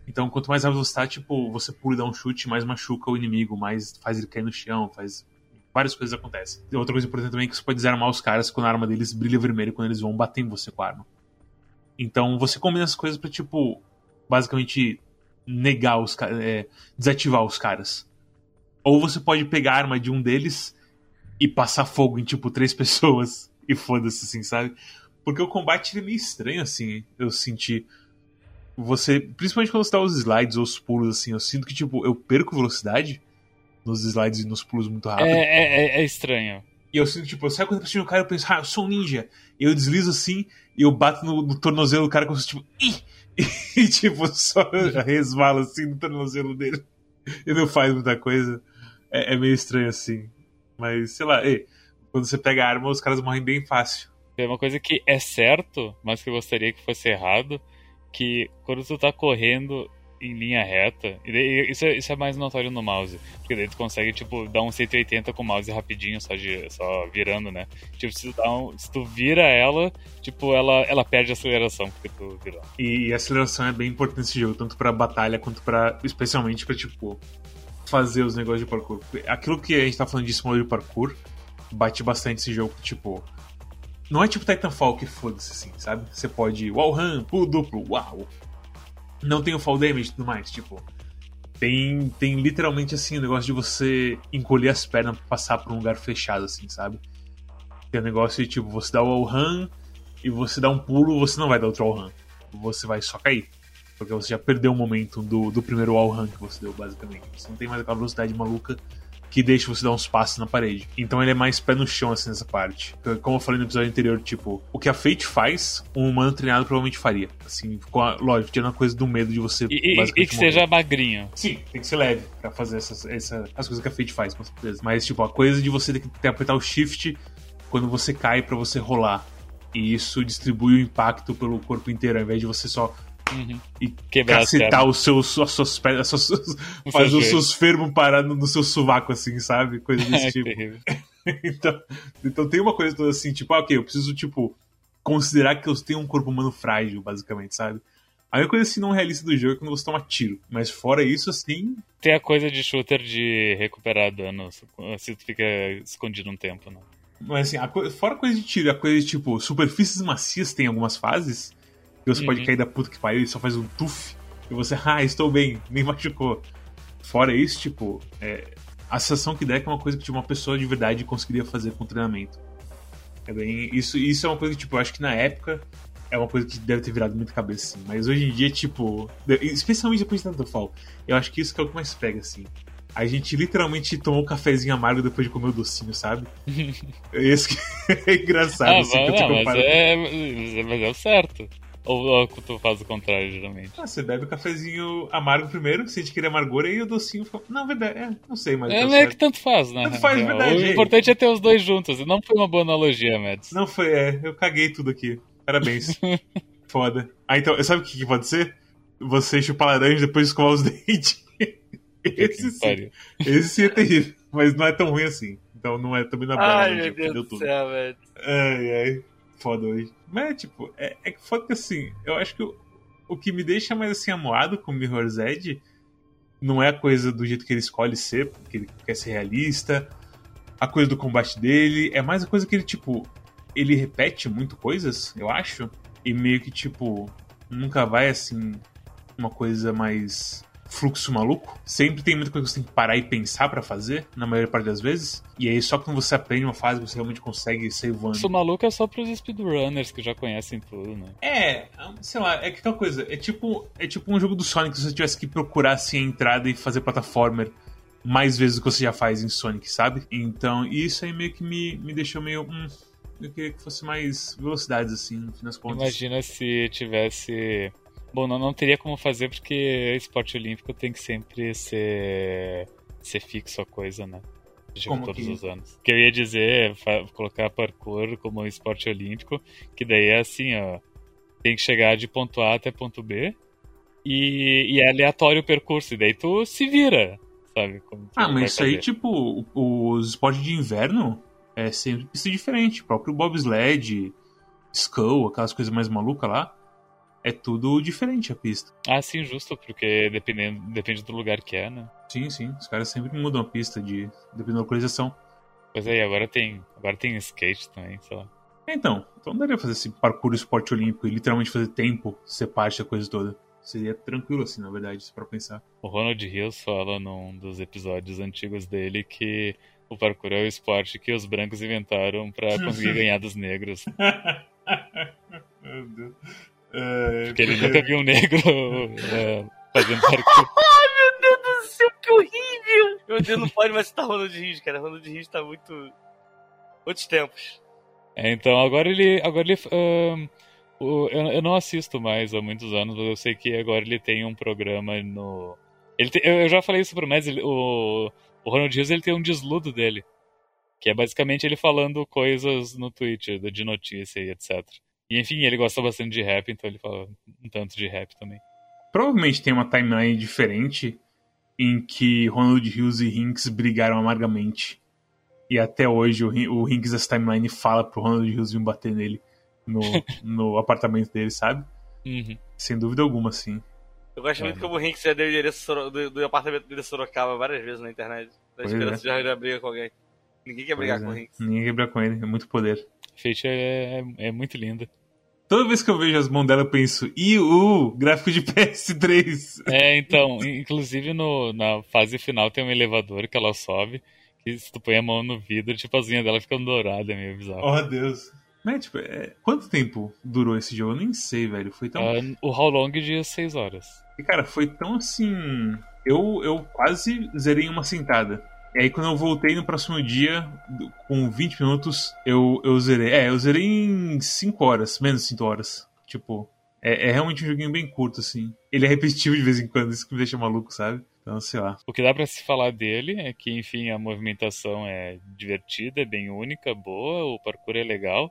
Speaker 2: Então, quanto mais rápido você tá, tipo, você pula e dá um chute, mais machuca o inimigo, mais faz ele cair no chão, faz. Várias coisas acontecem. Outra coisa importante também é que você pode desarmar os caras quando a arma deles brilha vermelho quando eles vão bater em você com a arma. Então você combina essas coisas pra, tipo, basicamente negar os. É, desativar os caras. Ou você pode pegar a arma de um deles e passar fogo em, tipo, três (laughs) pessoas e foda-se, assim, sabe? Porque o combate é meio estranho, assim, eu senti. Você, principalmente quando você dá os slides ou os pulos, assim, eu sinto que, tipo, eu perco velocidade nos slides e nos pulos muito rápido.
Speaker 1: É, é, é estranho.
Speaker 2: E eu sinto, tipo, eu saio quando eu preciso do cara, eu penso, ah, eu sou um ninja. E eu deslizo assim, e eu bato no, no tornozelo do cara como se, tipo, Ih! (laughs) e, tipo, só (laughs) resvala assim no tornozelo dele. E não faz muita coisa. É, é meio estranho assim. Mas, sei lá, ei, quando você pega a arma, os caras morrem bem fácil.
Speaker 1: É uma coisa que é certo, mas que eu gostaria que fosse errado, que quando tu tá correndo em linha reta, e isso, é, isso é mais notório no mouse, porque daí tu consegue, tipo, dar um 180 com o mouse rapidinho, só, de, só virando, né? Tipo, se tu, um, se tu vira ela, tipo, ela, ela perde a aceleração, porque tu virou.
Speaker 2: E, e a aceleração é bem importante nesse jogo, tanto pra batalha quanto para especialmente pra, tipo, fazer os negócios de parkour. Aquilo que a gente tá falando de simulador de parkour, bate bastante esse jogo, tipo. Não é tipo Titanfall que foda-se assim, sabe? Você pode wall run, pulo duplo, uau. Não tem o fall damage e tudo mais, tipo. Tem, tem literalmente assim o negócio de você encolher as pernas pra passar por um lugar fechado, assim, sabe? Tem o negócio de tipo, você dá o wall run e você dá um pulo, você não vai dar outro wall run. Você vai só cair. Porque você já perdeu o momento do, do primeiro wall run que você deu, basicamente. Você não tem mais aquela velocidade maluca que deixa você dar uns passos na parede. Então ele é mais pé no chão, assim, nessa parte. Como eu falei no episódio anterior, tipo, o que a Fate faz, um humano treinado provavelmente faria. Assim, com a, lógico, tirando a coisa do medo de você.
Speaker 1: E, e que morrer. seja magrinho.
Speaker 2: Sim, tem que ser leve pra fazer essas, essa, as coisas que a Fate faz, com certeza. Mas, tipo, a coisa de você ter que apertar o shift quando você cai para você rolar. E isso distribui o impacto pelo corpo inteiro, ao invés de você só Uhum. E Quebrar cacetar os seus, as suas pernas, (laughs) fazer os seus fermos parar no, no, seu sovaco, assim, sabe? Coisa desse (laughs) tipo. (laughs) então, então tem uma coisa toda assim, tipo, ah, ok, eu preciso, tipo, considerar que eu tenho um corpo humano frágil, basicamente, sabe? A única coisa assim não realista do jogo é quando você toma tiro. Mas fora isso, assim.
Speaker 1: Tem a coisa de shooter de recuperar dano se tu fica escondido um tempo, né?
Speaker 2: Mas assim, a co... fora a coisa de tiro, a coisa de tipo, superfícies macias tem algumas fases e você uhum. pode cair da puta que pariu e só faz um tuf. E você, (laughs) ah, estou bem, nem machucou. Fora isso, tipo, é, a sensação que dá é que é uma coisa que tipo, uma pessoa de verdade conseguiria fazer com treinamento. É bem, isso, isso é uma coisa que, tipo, eu acho que na época é uma coisa que deve ter virado muita cabeça, assim. Mas hoje em dia, tipo, especialmente depois de tanto fall, eu acho que isso que é o que mais pega, assim. A gente literalmente tomou um cafezinho amargo depois de comer o docinho, sabe? (laughs) Esse que (laughs) é engraçado, ah,
Speaker 1: assim, não, mas, é, mas é o certo. Ou, ou tu faz o contrário, geralmente?
Speaker 2: Ah, você bebe o cafezinho amargo primeiro, sente aquele amargor, e o docinho fica... Não, verdade, é, não sei mais.
Speaker 1: É, é que tanto faz, né?
Speaker 2: Tanto faz, verdade.
Speaker 1: O importante é ter os dois juntos, e não foi uma boa analogia, Mads.
Speaker 2: Não foi, é, eu caguei tudo aqui. Parabéns. (laughs) Foda. Ah, então, sabe o que, que pode ser? Você chupar laranja depois de escovar os (laughs) dentes. Esse sim. Esse sim é terrível, mas não é tão ruim assim. Então não é também na boa.
Speaker 3: Ai, meu Deus do céu, velho.
Speaker 2: Ai, ai foda hoje. Mas, tipo, é, é foda que assim, eu acho que o, o que me deixa mais assim amuado com o Mirror's Edge não é a coisa do jeito que ele escolhe ser, porque ele quer ser realista, a coisa do combate dele, é mais a coisa que ele, tipo, ele repete muito coisas, eu acho, e meio que, tipo, nunca vai assim, uma coisa mais fluxo maluco. Sempre tem muita coisa que você tem que parar e pensar para fazer, na maior parte das vezes. E aí só quando você aprende uma fase, você realmente consegue sair voando.
Speaker 1: Isso maluco é só pros speedrunners que já conhecem tudo, né?
Speaker 2: É, sei lá, é que tal coisa. É tipo, é tipo um jogo do Sonic se você tivesse que procurar assim a entrada e fazer plataformer mais vezes do que você já faz em Sonic, sabe? Então, isso aí meio que me, me deixou meio. Hum, eu queria que fosse mais velocidades, assim, no fim das contas.
Speaker 1: Imagina se tivesse Bom, não, não teria como fazer porque esporte olímpico tem que sempre ser, ser fixo a coisa, né? Como todos que... os anos. O que eu ia dizer é colocar parkour como esporte olímpico, que daí é assim, ó. Tem que chegar de ponto A até ponto B e, e é aleatório o percurso, e daí tu se vira, sabe?
Speaker 2: ah, mas isso aí, tipo, os esportes de inverno É sempre pista diferente. O próprio bobsled, Skull, aquelas coisas mais malucas lá. É tudo diferente a pista.
Speaker 1: Ah, sim, justo, porque dependendo, depende do lugar que é, né?
Speaker 2: Sim, sim. Os caras sempre mudam a pista de dependendo da localização.
Speaker 1: Pois é, e agora tem, agora tem skate também, sei lá.
Speaker 2: Então, então daria fazer esse parkour esporte olímpico e literalmente fazer tempo ser parte da coisa toda. Seria tranquilo assim, na verdade, para pensar.
Speaker 1: O Ronald Hills fala num dos episódios antigos dele que o parkour é o esporte que os brancos inventaram para (laughs) conseguir ganhar dos negros. (laughs)
Speaker 2: Meu Deus.
Speaker 1: É, porque ele nunca viu um negro (laughs) é, fazendo parkour. (laughs)
Speaker 3: Ai, meu Deus do céu, que horrível! Meu Deus, não pode mais citar Ronald Rios, cara. Ronald Rios tá muito. Outros tempos.
Speaker 1: É, então, agora ele. Agora ele. Eu, eu, não assisto mais há muitos anos, mas eu sei que agora ele tem um programa no. Ele tem, eu, eu, já falei isso pro Mads, o, o Ronald Rios ele tem um desludo dele. Que é basicamente ele falando coisas no Twitter, de notícia e etc. E enfim, ele gosta bastante de rap, então ele fala um tanto de rap também.
Speaker 2: Provavelmente tem uma timeline diferente em que Ronald Hughes e Hinks brigaram amargamente. E até hoje o, o Hinks dessa timeline fala pro Ronald Hughes vir bater nele no, (laughs) no apartamento dele, sabe?
Speaker 1: Uhum.
Speaker 2: Sem dúvida alguma, sim.
Speaker 3: Eu gosto é, muito como o Hinks já deu o endereço do, do apartamento dele Sorocaba várias vezes na internet. Na esperança é. de já briga com alguém. Ninguém quer brigar pois com é. o Hinks.
Speaker 2: Ninguém quer brigar com ele, é muito poder.
Speaker 1: Fate é, é, é muito linda.
Speaker 2: Toda vez que eu vejo as mãos dela, eu penso, o gráfico de (laughs) PS3.
Speaker 1: É, então, inclusive no, na fase final tem um elevador que ela sobe, que se tu põe a mão no vidro, tipo, as unhas dela ficam douradas, é meio bizarro.
Speaker 2: Oh, Deus. Mas, tipo, é... quanto tempo durou esse jogo? Eu nem sei, velho. Foi tão.
Speaker 1: Uh, o How Long de 6 horas.
Speaker 2: E, cara, foi tão assim. Eu, eu quase zerei em uma sentada. E aí quando eu voltei no próximo dia, com 20 minutos, eu, eu zerei. É, eu zerei em 5 horas, menos de 5 horas. Tipo, é, é, realmente um joguinho bem curto, assim. Ele é repetitivo de vez em quando, isso que me deixa maluco, sabe? Então, sei lá.
Speaker 1: O que dá para se falar dele é que, enfim, a movimentação é divertida, é bem única, boa, o parkour é legal.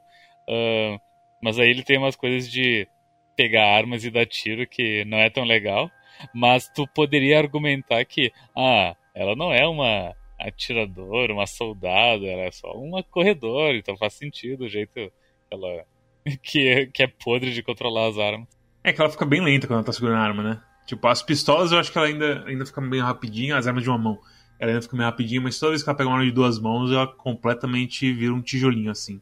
Speaker 1: Uh, mas aí ele tem umas coisas de pegar armas e dar tiro que não é tão legal. Mas tu poderia argumentar que, ah, ela não é uma atiradora, uma soldado, ela é só uma corredora, então faz sentido o jeito ela (laughs) que é, que é podre de controlar as armas.
Speaker 2: É que ela fica bem lenta quando ela tá segurando a arma, né? Tipo, as pistolas eu acho que ela ainda, ainda fica meio rapidinho, as armas de uma mão. Ela ainda fica meio rapidinho, mas toda vez que ela pega uma arma de duas mãos, ela completamente vira um tijolinho, assim.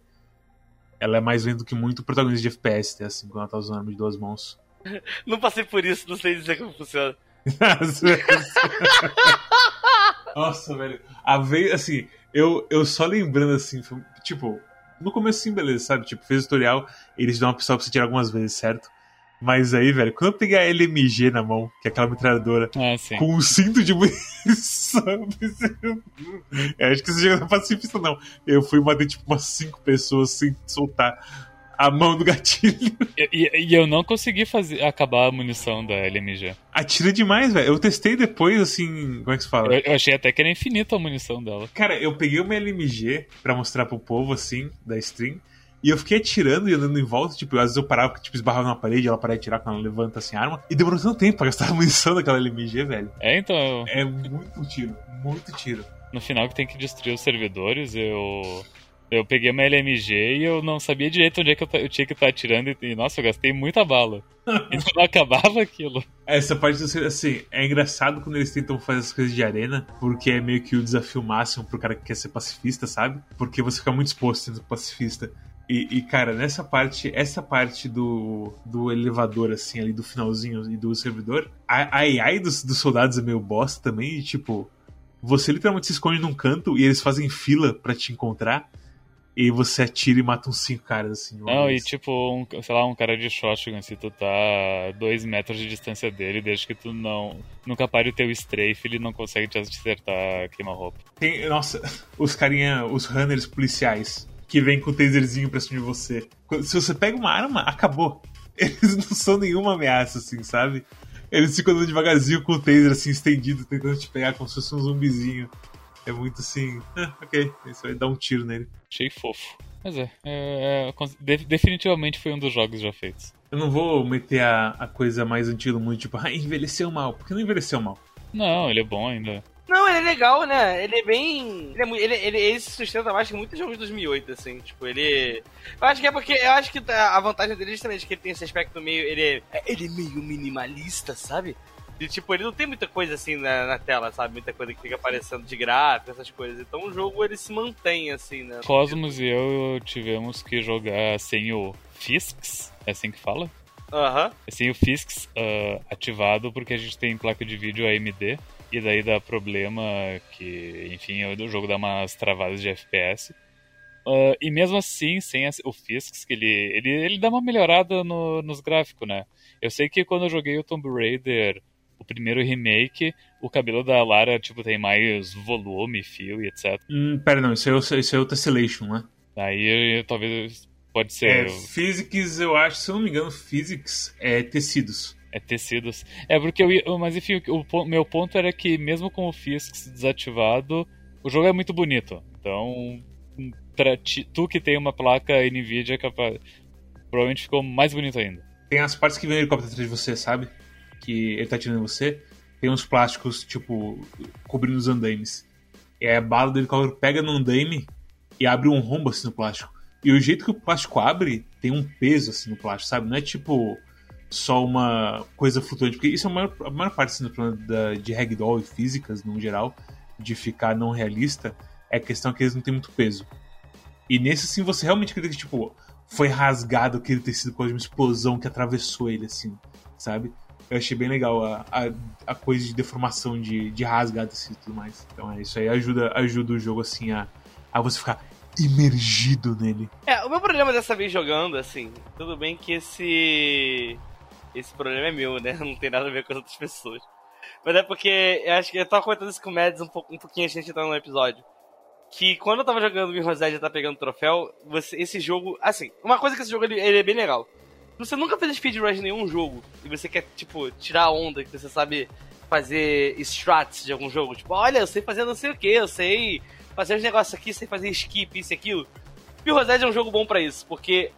Speaker 2: Ela é mais lenta do que muito protagonista de FPS, assim, quando ela tá usando arma de duas mãos. (laughs)
Speaker 3: Não passei por isso, não sei dizer como funciona. (laughs)
Speaker 2: Nossa, velho. A vez, assim, eu, eu só lembrando assim, tipo, no começo sim, beleza, sabe? Tipo, fez o tutorial, eles dão uma pistola pra você tirar algumas vezes, certo? Mas aí, velho, quando eu peguei a LMG na mão, que é aquela metralhadora,
Speaker 1: ah,
Speaker 2: com um cinto de munição, (laughs) eu acho que esse jogo não é pacifista, não. Eu fui bater, tipo, umas cinco pessoas sem soltar a mão do gatilho.
Speaker 1: E, e, eu não consegui fazer, acabar a munição da LMG.
Speaker 2: Atira demais, velho. Eu testei depois, assim. Como é que se fala?
Speaker 1: Eu, eu, achei até que era infinita a munição dela.
Speaker 2: Cara, eu peguei uma LMG pra mostrar pro povo, assim, da stream. E eu fiquei atirando e andando em volta, tipo, às vezes eu parava, tipo, esbarrava na parede, ela parava de atirar quando ela levanta assim a arma. E demorou tanto tempo pra gastar a munição daquela LMG, velho.
Speaker 1: É, então.
Speaker 2: É muito tiro, muito tiro.
Speaker 1: No final que tem que destruir os servidores, eu eu peguei uma LMG e eu não sabia direito onde é que eu, eu tinha que estar atirando. E, nossa, eu gastei muita bala. e (laughs) não acabava aquilo.
Speaker 2: Essa parte, assim, é engraçado quando eles tentam fazer as coisas de arena, porque é meio que o desafio máximo pro cara que quer ser pacifista, sabe? Porque você fica muito exposto sendo pacifista. E, e, cara, nessa parte, essa parte do, do elevador, assim, ali do finalzinho e do servidor, a, a AI dos, dos soldados é meio bosta também, e, tipo, você literalmente se esconde num canto e eles fazem fila para te encontrar e você atira e mata uns cinco caras, assim.
Speaker 1: Não, vez. e tipo, um, sei lá, um cara de shotgun, se tu tá a dois metros de distância dele, desde que tu não. Nunca pare o teu strafe, ele não consegue te acertar queima-roupa.
Speaker 2: Tem, nossa, os carinha, os runners policiais, que vêm com o taserzinho pra cima de você. Se você pega uma arma, acabou. (laughs) Eles não são nenhuma ameaça, assim, sabe? Eles ficam andando devagarzinho com o taser assim estendido, tentando te pegar como se fosse um zumbizinho. É muito assim, ah, ok, isso vai dar um tiro nele.
Speaker 1: Achei fofo. Mas é, é, é, definitivamente foi um dos jogos já feitos.
Speaker 2: Eu não vou meter a, a coisa mais antiga do mundo, tipo, ah, envelheceu mal, porque não envelheceu mal.
Speaker 1: Não, ele é bom ainda.
Speaker 3: Não, ele é legal, né? Ele é bem. Ele, é, ele, ele, ele se sustenta mais que muitos jogos de 2008, assim. Tipo, ele. Eu acho que é porque. Eu acho que a vantagem dele é justamente que ele tem esse aspecto meio. Ele é, ele é meio minimalista, sabe? E, tipo, ele não tem muita coisa assim na, na, tela, sabe? Muita coisa que fica aparecendo de gráfico, essas coisas. Então o jogo ele se mantém, assim, né?
Speaker 1: Cosmos e eu tivemos que jogar sem o Fisks, é assim que fala?
Speaker 3: Aham. Uhum.
Speaker 1: Sem o Fisks uh, ativado, porque a gente tem placa de vídeo AMD. E daí dá problema que, enfim, o jogo dá umas travadas de FPS. Uh, e mesmo assim, sem o Fisks, que ele, ele, ele dá uma melhorada no, nos gráficos, né? Eu sei que quando eu joguei o Tomb Raider, o primeiro remake, o cabelo da Lara, tipo, tem mais volume, fio e etc.
Speaker 2: Hum, pera, não, isso é, isso é o Tessellation, né?
Speaker 1: Aí talvez pode ser.
Speaker 2: É, Physics, eu acho, se eu não me engano, Physics é tecidos.
Speaker 1: É tecidos. É porque eu. Mas enfim, o, o meu ponto era que mesmo com o Fisks desativado, o jogo é muito bonito. Então, pra ti, tu que tem uma placa Nvidia, capaz, provavelmente ficou mais bonito ainda.
Speaker 2: Tem as partes que vem o helicóptero atrás de você, sabe? Que ele tá atirando em você. Tem uns plásticos, tipo, cobrindo os andaimes. E aí a bala helicóptero pega no andaime e abre um rombo assim no plástico. E o jeito que o plástico abre tem um peso assim no plástico, sabe? Não é tipo só uma coisa flutuante, porque isso é a maior, a maior parte assim, do problema da, de ragdoll e físicas, no geral, de ficar não realista, é a questão que eles não têm muito peso. E nesse, assim, você realmente acredita que, tipo, foi rasgado aquele tecido com uma explosão que atravessou ele, assim, sabe? Eu achei bem legal a, a, a coisa de deformação, de, de rasgar tecido e tudo mais. Então é isso aí, ajuda, ajuda o jogo, assim, a, a você ficar imergido nele.
Speaker 3: É, o meu problema dessa vez jogando, assim, tudo bem que esse esse problema é meu, né? (laughs) Não tem nada a ver com as outras pessoas. Mas é porque eu acho que eu tava comentando isso com o Mads um, pouco, um pouquinho antes de entrar no episódio. Que quando eu tava jogando Mirror's Edge e tá pegando troféu, você, esse jogo. Assim, uma coisa que esse jogo ele, ele é bem legal. Você nunca fez speedrun de nenhum jogo e você quer, tipo, tirar a onda, que você sabe fazer strats de algum jogo. Tipo, olha, eu sei fazer não sei o que, eu sei fazer uns negócios aqui, sei fazer skip, isso e aquilo. Mirror's é um jogo bom para isso, porque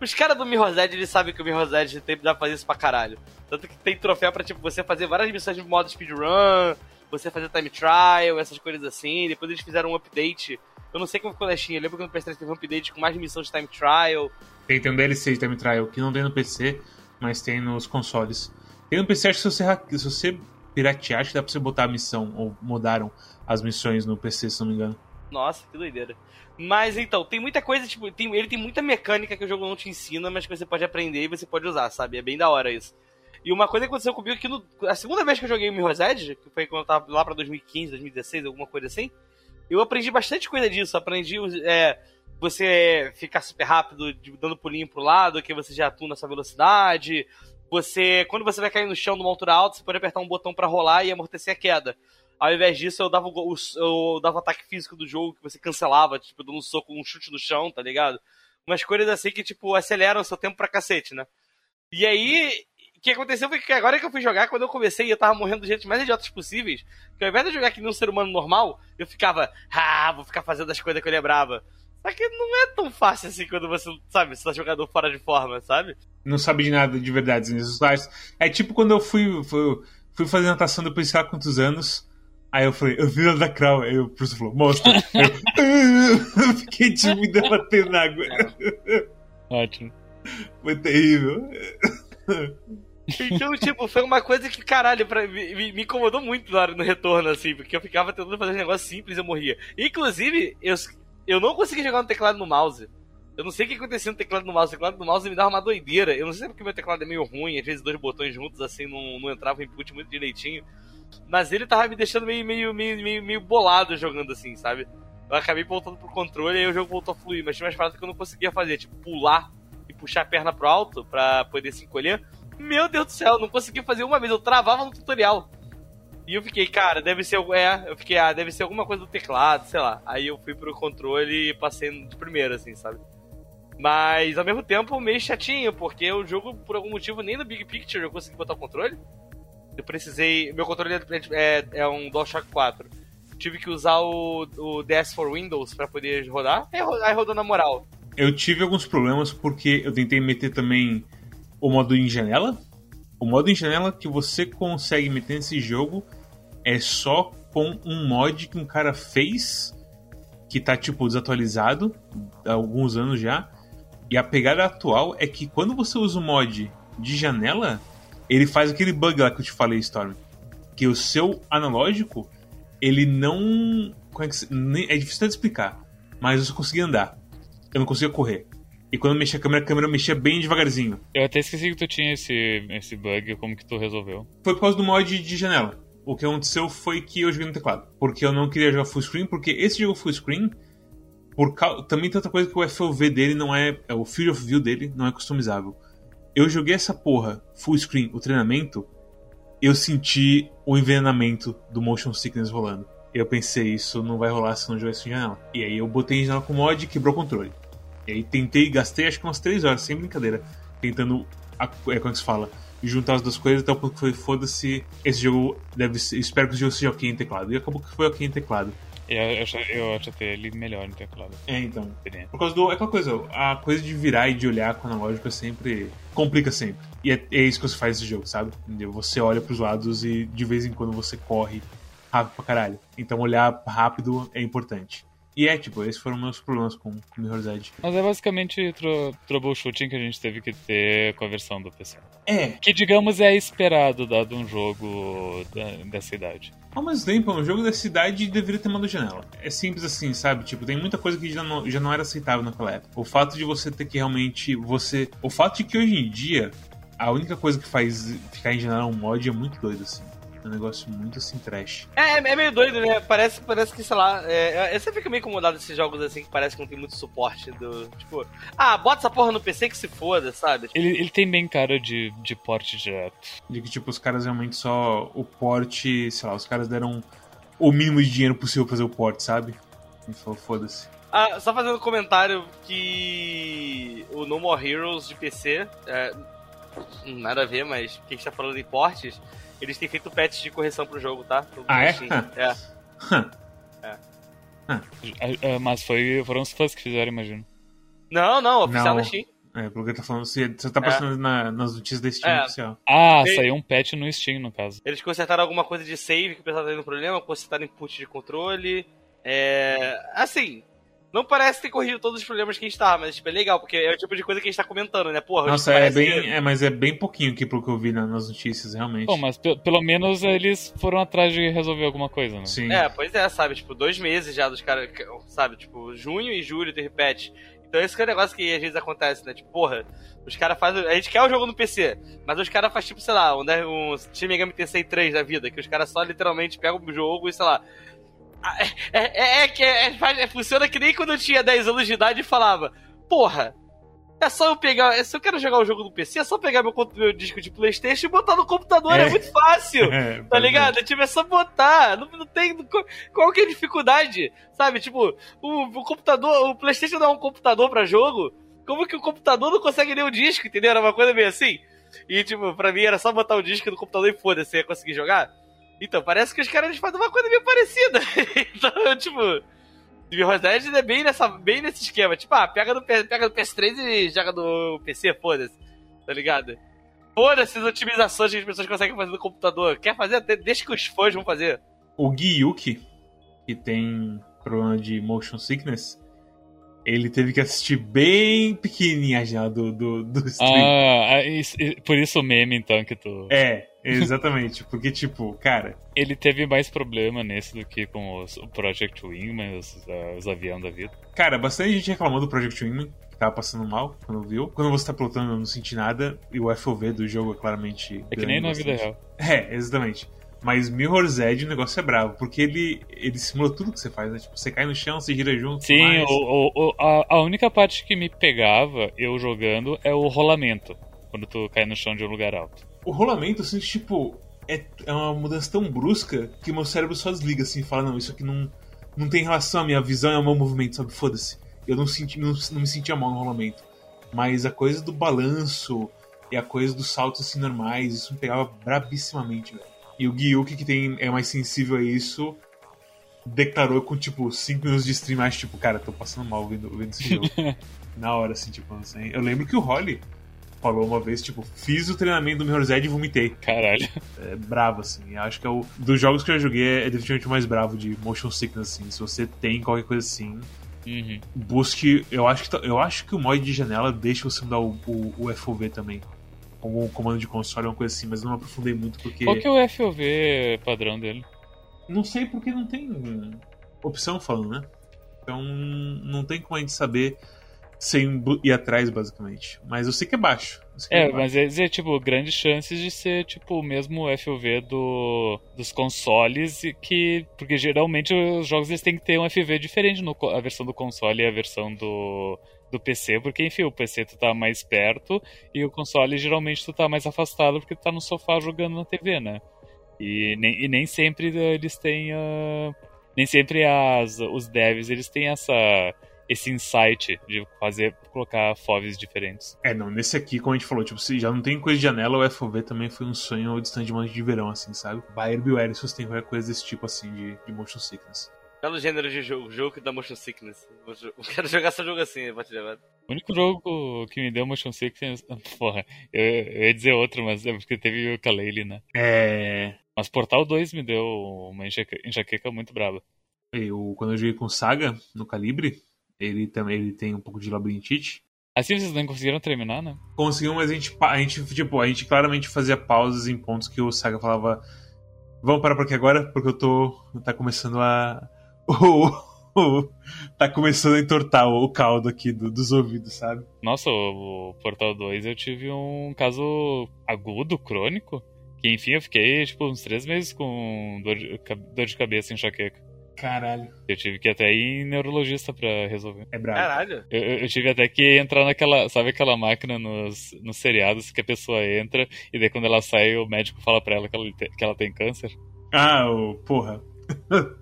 Speaker 3: os caras do Mirror's Edge, eles sabem que o Mirror's Edge tem, dá pra fazer isso pra caralho. Tanto que tem troféu pra, tipo, você fazer várias missões de modo speedrun, você fazer time trial, essas coisas assim. Depois eles fizeram um update. Eu não sei como ficou na Steam, eu lembro que no PS3 teve um update com mais missões de time trial.
Speaker 2: Tem, tem um DLC de time trial que não tem no PC, mas tem nos consoles. Tem no PC, acho que se você, se você piratear, acho que dá pra você botar a missão, ou mudaram as missões no PC, se não me engano.
Speaker 3: Nossa, que doideira. Mas então, tem muita coisa, tipo, tem, ele tem muita mecânica que o jogo não te ensina, mas que você pode aprender e você pode usar, sabe? É bem da hora isso. E uma coisa que aconteceu comigo é no. A segunda vez que eu joguei o Mirror's Edge, que foi quando eu tava lá pra 2015, 2016, alguma coisa assim, eu aprendi bastante coisa disso. Aprendi é, você ficar super rápido, dando pulinho pro lado, que você já atua nessa velocidade. Você, quando você vai cair no chão numa altura alta, você pode apertar um botão para rolar e amortecer a queda. Ao invés disso, eu dava o, eu dava o ataque físico do jogo que você cancelava, tipo, dando um soco, um chute no chão, tá ligado? Umas coisas assim que, tipo, aceleram o seu tempo pra cacete, né? E aí, o que aconteceu foi que agora que eu fui jogar, quando eu comecei, eu tava morrendo do jeito mais idiotas possíveis, que ao invés de jogar que nem um ser humano normal, eu ficava, ah, vou ficar fazendo as coisas que eu lembrava. Só que não é tão fácil assim quando você, sabe, você tá jogador fora de forma, sabe?
Speaker 2: Não sabe de nada de verdade. É tipo quando eu fui, fui, fui fazer natação depois de sei lá quantos anos. Aí eu falei, eu vi ela da Crow. Aí o professor falou, mostra. eu, (laughs) eu fiquei tímido batendo na água.
Speaker 1: Ótimo.
Speaker 2: Foi terrível.
Speaker 3: Então, tipo, foi uma coisa que, caralho, pra, me, me, incomodou muito na hora no retorno, assim, porque eu ficava tentando fazer um negócio simples e eu morria. Inclusive, eu, eu não consegui jogar no teclado no mouse. Eu não sei o que acontecia no teclado no mouse. O teclado no mouse me dava uma doideira. Eu não sei porque meu teclado é meio ruim, às vezes dois botões juntos, assim, não, não entrava o input muito direitinho. Mas ele tava me deixando meio, meio, meio, meio, meio bolado jogando assim, sabe? Eu acabei voltando pro controle e aí o jogo voltou a fluir. Mas tinha umas paradas que eu não conseguia fazer, tipo pular e puxar a perna pro alto pra poder se encolher. Meu Deus do céu, não consegui fazer uma vez, eu travava no tutorial. E eu fiquei, cara, deve ser. É, eu fiquei, ah, deve ser alguma coisa do teclado, sei lá. Aí eu fui pro controle e passei de primeira, assim, sabe? Mas ao mesmo tempo meio chatinho, porque o jogo, por algum motivo, nem no Big Picture eu consegui botar o controle. Eu precisei. Meu controle é, é, é um DualShock 4. Tive que usar o, o DS for Windows para poder rodar. Aí rodou na moral.
Speaker 2: Eu tive alguns problemas porque eu tentei meter também o modo em janela. O modo em janela que você consegue meter nesse jogo é só com um mod que um cara fez que tá, tipo, desatualizado há alguns anos já. E a pegada atual é que quando você usa o mod de janela, ele faz aquele bug lá que eu te falei, Storm. Que o seu analógico, ele não. É, que, é difícil de explicar. Mas eu só conseguia andar. Eu não conseguia correr. E quando eu mexia a câmera, a câmera mexia bem devagarzinho.
Speaker 1: Eu até esqueci que tu tinha esse, esse bug, como que tu resolveu?
Speaker 2: Foi por causa do mod de janela. O que aconteceu foi que eu joguei no teclado. Porque eu não queria jogar full screen, porque esse jogo full screen, por causa, também tem outra coisa que o FOV dele não é, é. O Field of View dele não é customizável. Eu joguei essa porra full screen, o treinamento, eu senti o envenenamento do motion sickness rolando. Eu pensei, isso não vai rolar se não jogar isso em janela. E aí eu botei em janela com mod e quebrou o controle. E aí tentei, gastei acho que umas 3 horas, sem brincadeira, tentando. É, como é que se fala? Juntar as duas coisas, até o ponto que foi, foda-se, esse jogo deve ser. Espero que o jogo seja ok em teclado. E acabou que foi ok em teclado.
Speaker 1: Eu, eu, eu acho até ele melhor no teclado.
Speaker 2: É, então. Por causa do. É aquela coisa, a coisa de virar e de olhar com o analógico é sempre. complica sempre. E é, é isso que você faz nesse jogo, sabe? Entendeu? Você olha pros lados e de vez em quando você corre rápido pra caralho. Então olhar rápido é importante. E é, tipo, esses foram meus problemas com, com Mirror's Edge.
Speaker 1: Mas é basicamente tro troubleshooting que a gente teve que ter com a versão do PC.
Speaker 2: É.
Speaker 1: Que, digamos, é esperado dado um jogo da, dessa idade.
Speaker 2: Ao mesmo tempo, um jogo dessa idade deveria ter mando janela. É simples assim, sabe? Tipo, tem muita coisa que já não, já não era aceitável naquela época. O fato de você ter que realmente. você O fato de que hoje em dia a única coisa que faz ficar em janela um mod é muito doido, assim. É um negócio muito assim, trash.
Speaker 3: É, é meio doido, né? Parece, parece que, sei lá, é, eu sempre fico meio incomodado desses jogos assim que parece que não tem muito suporte do. Tipo, ah, bota essa porra no PC que se foda, sabe?
Speaker 1: Ele, ele tem bem cara de, de porte direto.
Speaker 2: De que, tipo, os caras realmente só. O porte, sei lá, os caras deram o mínimo de dinheiro possível pra fazer o porte, sabe? E falou, foda-se.
Speaker 3: Ah, só fazendo um comentário que o No More Heroes de PC, é, nada a ver, mas que a gente tá falando em portes, eles têm feito patch de correção pro jogo, tá? Pro
Speaker 2: ah, é?
Speaker 3: é?
Speaker 1: é. é. Mas foi, foram os fãs que fizeram, imagino.
Speaker 3: Não, não, oficial
Speaker 2: não.
Speaker 3: na Steam.
Speaker 2: É, porque tá falando, você, você tá passando é. na, nas notícias da Steam
Speaker 3: é.
Speaker 2: oficial.
Speaker 1: Ah, e... saiu um patch no Steam, no caso.
Speaker 3: Eles consertaram alguma coisa de save que o pessoal tá tendo problema, consertaram input de controle. É. Assim, não parece ter corrido todos os problemas que a gente tá, mas tipo, é legal, porque é o tipo de coisa que a gente tá comentando, né? Porra,
Speaker 2: Nossa, é bem. Que... É, mas é bem pouquinho aqui pro que eu vi nas notícias, realmente.
Speaker 1: Bom, mas pelo menos eles foram atrás de resolver alguma coisa, né?
Speaker 2: Sim.
Speaker 3: É, pois é, sabe? Tipo, dois meses já dos caras, sabe? Tipo, junho e julho de repete. Então esse que é o negócio que às vezes acontece, né? Tipo, porra, os caras fazem. A gente quer o jogo no PC, mas os caras fazem tipo, sei lá, um, um Team Megami Tensei 3 da vida, que os caras só literalmente pegam o jogo e, sei lá, é, é, é que é, é, funciona que nem quando eu tinha 10 anos de idade e falava: Porra, é só eu pegar. Se eu quero jogar o um jogo no PC, é só pegar meu, meu disco de PlayStation e botar no computador. É, é muito fácil. (laughs) É, tá ligado? É. Tipo, é só botar. Não, não tem. Qual que é a dificuldade? Sabe? Tipo, o, o computador. O PlayStation não é um computador pra jogo. Como que o computador não consegue ler o disco, entendeu? Era uma coisa meio assim. E, tipo, pra mim era só botar o disco no computador e foda-se, ia conseguir jogar. Então, parece que os caras fazem uma coisa meio parecida. (laughs) então, tipo. Mirror's Edge é bem, nessa, bem nesse esquema. Tipo, ah, pega no, pega no PS3 e joga no PC, foda-se. Tá ligado? Foda-se as otimizações que as pessoas conseguem fazer no computador. Quer fazer? Deixa que os fãs vão fazer.
Speaker 2: O Gyuki, que tem problema de motion sickness, ele teve que assistir bem pequenininha já do, do, do stream.
Speaker 1: Ah, isso, por isso o meme, então, que tu...
Speaker 2: É, Exatamente, porque, tipo, cara.
Speaker 1: Ele teve mais problema nesse do que com os, o Project Wingman, os, uh, os aviões da vida.
Speaker 2: Cara, bastante gente reclamou do Project Wingman, que tava passando mal quando viu. Quando você tá pilotando, eu não senti nada, e o FOV do jogo é claramente.
Speaker 1: É que nem na vida real.
Speaker 2: É, exatamente. Mas Mirror's Edge o negócio é bravo, porque ele, ele simula tudo que você faz, né? Tipo, você cai no chão, você gira junto.
Speaker 1: Sim, o, o, a, a única parte que me pegava, eu jogando, é o rolamento. Quando tu cai no chão de um lugar alto
Speaker 2: o rolamento, assim, tipo, é, é uma mudança tão brusca que o meu cérebro só desliga, assim, e fala, não, isso aqui não, não tem relação à minha visão e ao meu movimento, sabe? Foda-se. Eu não, senti, não, não me sentia mal no rolamento. Mas a coisa do balanço e a coisa dos saltos, assim, normais, isso me pegava brabissimamente, velho. E o Gyuki, que tem, é mais sensível a isso, declarou com, tipo, 5 minutos de stream, acho, tipo, cara, tô passando mal vendo, vendo esse jogo. (laughs) Na hora, assim, tipo, assim. Eu lembro que o Holly falou uma vez, tipo, fiz o treinamento do Mirror's Edge e vomitei.
Speaker 1: Caralho.
Speaker 2: É bravo, assim. Acho que é o. Dos jogos que eu já joguei, é definitivamente o mais bravo de motion sickness, assim. Se você tem qualquer coisa assim,
Speaker 1: Uhum.
Speaker 2: busque. Eu acho que, eu acho que o mod de janela deixa você mudar o, o, o FOV também. Como um comando de console, uma coisa assim, mas eu não aprofundei muito porque.
Speaker 1: Qual que é o FOV padrão dele?
Speaker 2: Não sei porque não tem opção falando, né? Então não tem como a gente saber sem ir atrás, basicamente. Mas eu sei que é baixo. Que
Speaker 1: É,
Speaker 2: baixo.
Speaker 1: mas é dizer, tipo, grandes chances de ser, tipo, o mesmo FOV do, dos consoles, que. Porque geralmente os jogos eles têm que ter um FOV diferente no, a versão do console e a versão do, do PC, porque, enfim, o PC tu tá mais perto e o console geralmente tu tá mais afastado porque tu tá no sofá jogando na TV, né? E nem, e nem sempre eles têm. ah, nem sempre as, os devs eles têm essa. Esse insight de fazer, colocar FOVs diferentes.
Speaker 2: É, não, nesse aqui, como a gente falou, tipo, se já não tem coisa de janela, o FOV também foi um sonho distante de de verão, assim, sabe? Buyer Beware tem qualquer coisa desse tipo, assim, de, de motion sickness.
Speaker 3: Belo gênero de jogo, jogo que dá motion sickness. Eu (laughs) quero jogar só jogo assim, de agora.
Speaker 1: O único jogo que me deu motion sickness. (laughs) Porra, eu, eu ia dizer outro, mas é porque teve o Kalele, né?
Speaker 2: É.
Speaker 1: Mas Portal 2 me deu uma enxaque- enxaqueca muito braba.
Speaker 2: Eu, quando eu joguei com Saga, no Calibre, ele também ele tem um pouco de labirintite.
Speaker 1: Assim vocês não conseguiram terminar, né?
Speaker 2: Conseguiu, mas a gente, a gente, tipo, a gente claramente fazia pausas em pontos que o Saga falava: Vamos parar por aqui agora, porque eu tô. Tá começando a. (laughs) tá começando a entortar o, caldo aqui do- dos ouvidos, sabe?
Speaker 1: Nossa, o, o Portal 2 eu tive um caso agudo, crônico. Que enfim eu fiquei, tipo, uns três meses com dor de, dor de cabeça enxaqueca.
Speaker 2: Caralho.
Speaker 1: Eu tive que até ir em neurologista pra resolver.
Speaker 2: É brabo.
Speaker 3: Caralho.
Speaker 1: Eu, eu- tive até que entrar naquela. Sabe aquela máquina nos, nos seriados que a pessoa entra e daí quando ela sai o médico fala pra ela que ela, que ela tem câncer?
Speaker 2: Ah, o. Porra.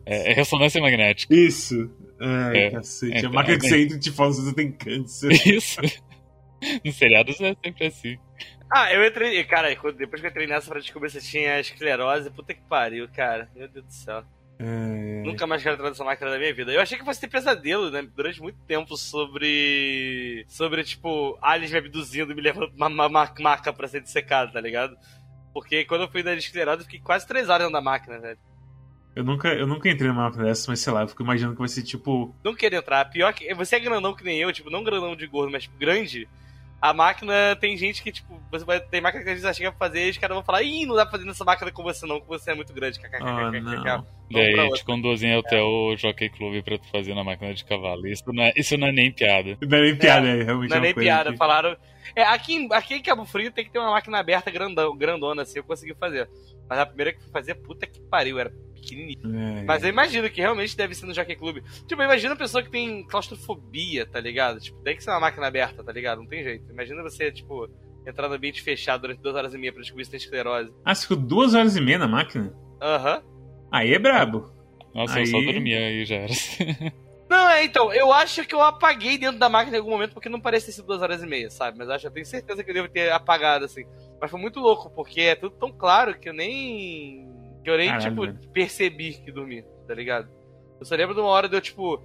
Speaker 1: É, é ressonância magnética.
Speaker 2: Isso. Ai,
Speaker 1: É.
Speaker 2: cacete.
Speaker 1: É,
Speaker 2: a máquina
Speaker 1: é,
Speaker 2: que você entra e te fala se você tem câncer. (laughs)
Speaker 1: Isso. Nos seriados é sempre assim.
Speaker 3: Ah, eu entrei. Cara, depois que eu entrei nessa pra descobrir se tinha esclerose, puta que pariu, cara. Meu Deus do céu.
Speaker 2: É.
Speaker 3: Nunca mais quero entrar nessa máquina da minha vida. Eu achei que fosse ter pesadelo, né? Durante muito tempo sobre. Sobre, tipo, aliens me abduzindo e me levando pra uma, uma maca pra ser dissecado, tá ligado? Porque quando eu fui da esclerose, eu fiquei quase três horas dentro da máquina, velho.
Speaker 2: Eu nunca, eu nunca entrei numa máquina dessas, mas sei lá, eu fico imaginando que vai ser tipo.
Speaker 3: Não queria entrar. Pior que. Você é grandão que nem eu, tipo, não grandão de gordo, mas tipo, grande. A máquina tem gente que, tipo, você vai, tem máquina que a gente chega pra fazer e os caras vão falar, ih, não dá pra fazer nessa máquina com você não, que você é muito grande.
Speaker 2: Ah, não.
Speaker 3: Vamos pra
Speaker 1: Daí te conduzem até o Jockey Club pra tu fazer na máquina de cavalo. Isso não é, isso não é nem piada.
Speaker 2: Não é nem piada, é, realmente
Speaker 3: Não é
Speaker 2: uma
Speaker 3: nem
Speaker 2: coisa
Speaker 3: piada,
Speaker 2: que-
Speaker 3: falaram. É, aqui, em- aqui em Cabo Frio tem que ter uma máquina aberta grandão, grandona, assim, eu consegui fazer. Mas a primeira que fui fazer, puta que pariu, era pequenininho.
Speaker 2: É,
Speaker 3: Mas eu imagino que realmente deve ser no Jockey Club. Tipo, imagina uma pessoa que tem claustrofobia, tá ligado? Tipo, tem que ser uma máquina aberta, tá ligado? Não tem jeito. Imagina você, tipo, entrar no ambiente fechado durante duas horas e meia pra descobrir se tem esclerose.
Speaker 2: Ah, você ficou duas horas e meia na máquina?
Speaker 3: Aham.
Speaker 2: Aí é brabo.
Speaker 1: Nossa, eu só
Speaker 2: Aí-
Speaker 1: dormia aí já era. (laughs)
Speaker 3: Não, é, então, eu acho que eu apaguei dentro da máquina em algum momento porque não parece ter sido duas horas e meia, sabe? Mas eu acho, eu tenho certeza que eu devo ter apagado, assim. Mas foi muito louco, porque é tudo tão claro que eu nem. que eu nem,
Speaker 2: Caralho,
Speaker 3: tipo,
Speaker 2: velho.
Speaker 3: percebi que dormi, tá ligado? Eu só lembro de uma hora de eu, tipo,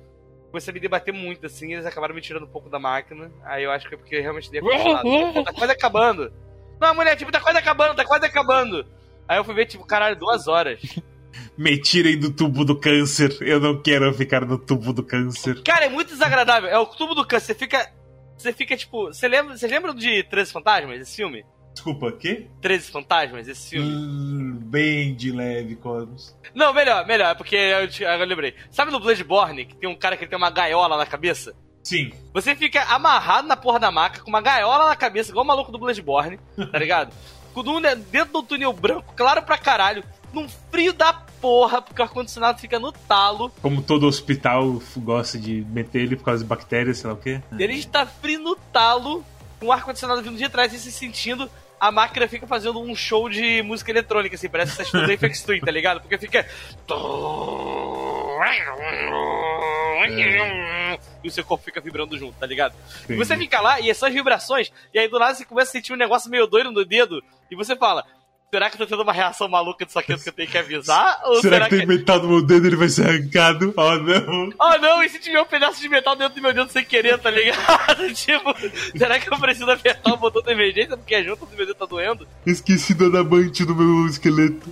Speaker 3: comecei a me debater muito, assim, eles acabaram me tirando um pouco da máquina. Aí eu acho que é porque eu realmente dei funcionado. Pô, tá quase acabando. Não, mulher, tipo, tá quase acabando, tá quase acabando. Aí eu fui ver, tipo, caralho, duas horas. (laughs)
Speaker 2: Me tirem do tubo do câncer. Eu não quero ficar no tubo do câncer.
Speaker 3: Cara, é muito desagradável. É o tubo do câncer. Você fica. Você fica, tipo. Você lembra, vocês lembram de 13 Fantasmas, esse filme?
Speaker 2: Desculpa, quê?
Speaker 3: 13 Fantasmas, esse filme?
Speaker 2: Hum, bem de leve, Cosmos.
Speaker 3: Não, melhor, melhor, é porque eu, te- eu lembrei. Sabe no Bloodborne, que tem um cara que tem uma gaiola na cabeça?
Speaker 2: Sim.
Speaker 3: Você fica amarrado na porra da maca, com uma gaiola na cabeça, igual o maluco do Bloodborne, tá ligado? (laughs) Com dentro do túnel branco, claro pra caralho, num frio da porra, porque o ar-condicionado fica no talo.
Speaker 2: Como todo hospital gosta de meter ele por causa de bactérias, sei lá o quê.
Speaker 3: Ele está frio no talo, com o ar-condicionado vindo de trás e se sentindo. A máquina fica fazendo um show de música eletrônica, assim, parece que está estudando Apex Twin, tá ligado? Porque fica. E o seu corpo fica vibrando junto, tá ligado? E você fica lá e é só as vibrações, e aí do nada você começa a sentir um negócio meio doido no dedo, e você fala. Será que eu tô tendo uma reação maluca disso aqui que eu tenho que avisar? (laughs) Ou
Speaker 2: será,
Speaker 3: será,
Speaker 2: que tem metal no meu dedo e ele vai ser arrancado? Oh, não.
Speaker 3: Oh não, e se tiver um pedaço de metal dentro do meu dedo sem querer, tá ligado? (laughs) tipo, será que eu preciso apertar o botão de emergência porque a junta do meu dedo tá doendo?
Speaker 2: Esqueci do adamante do meu esqueleto.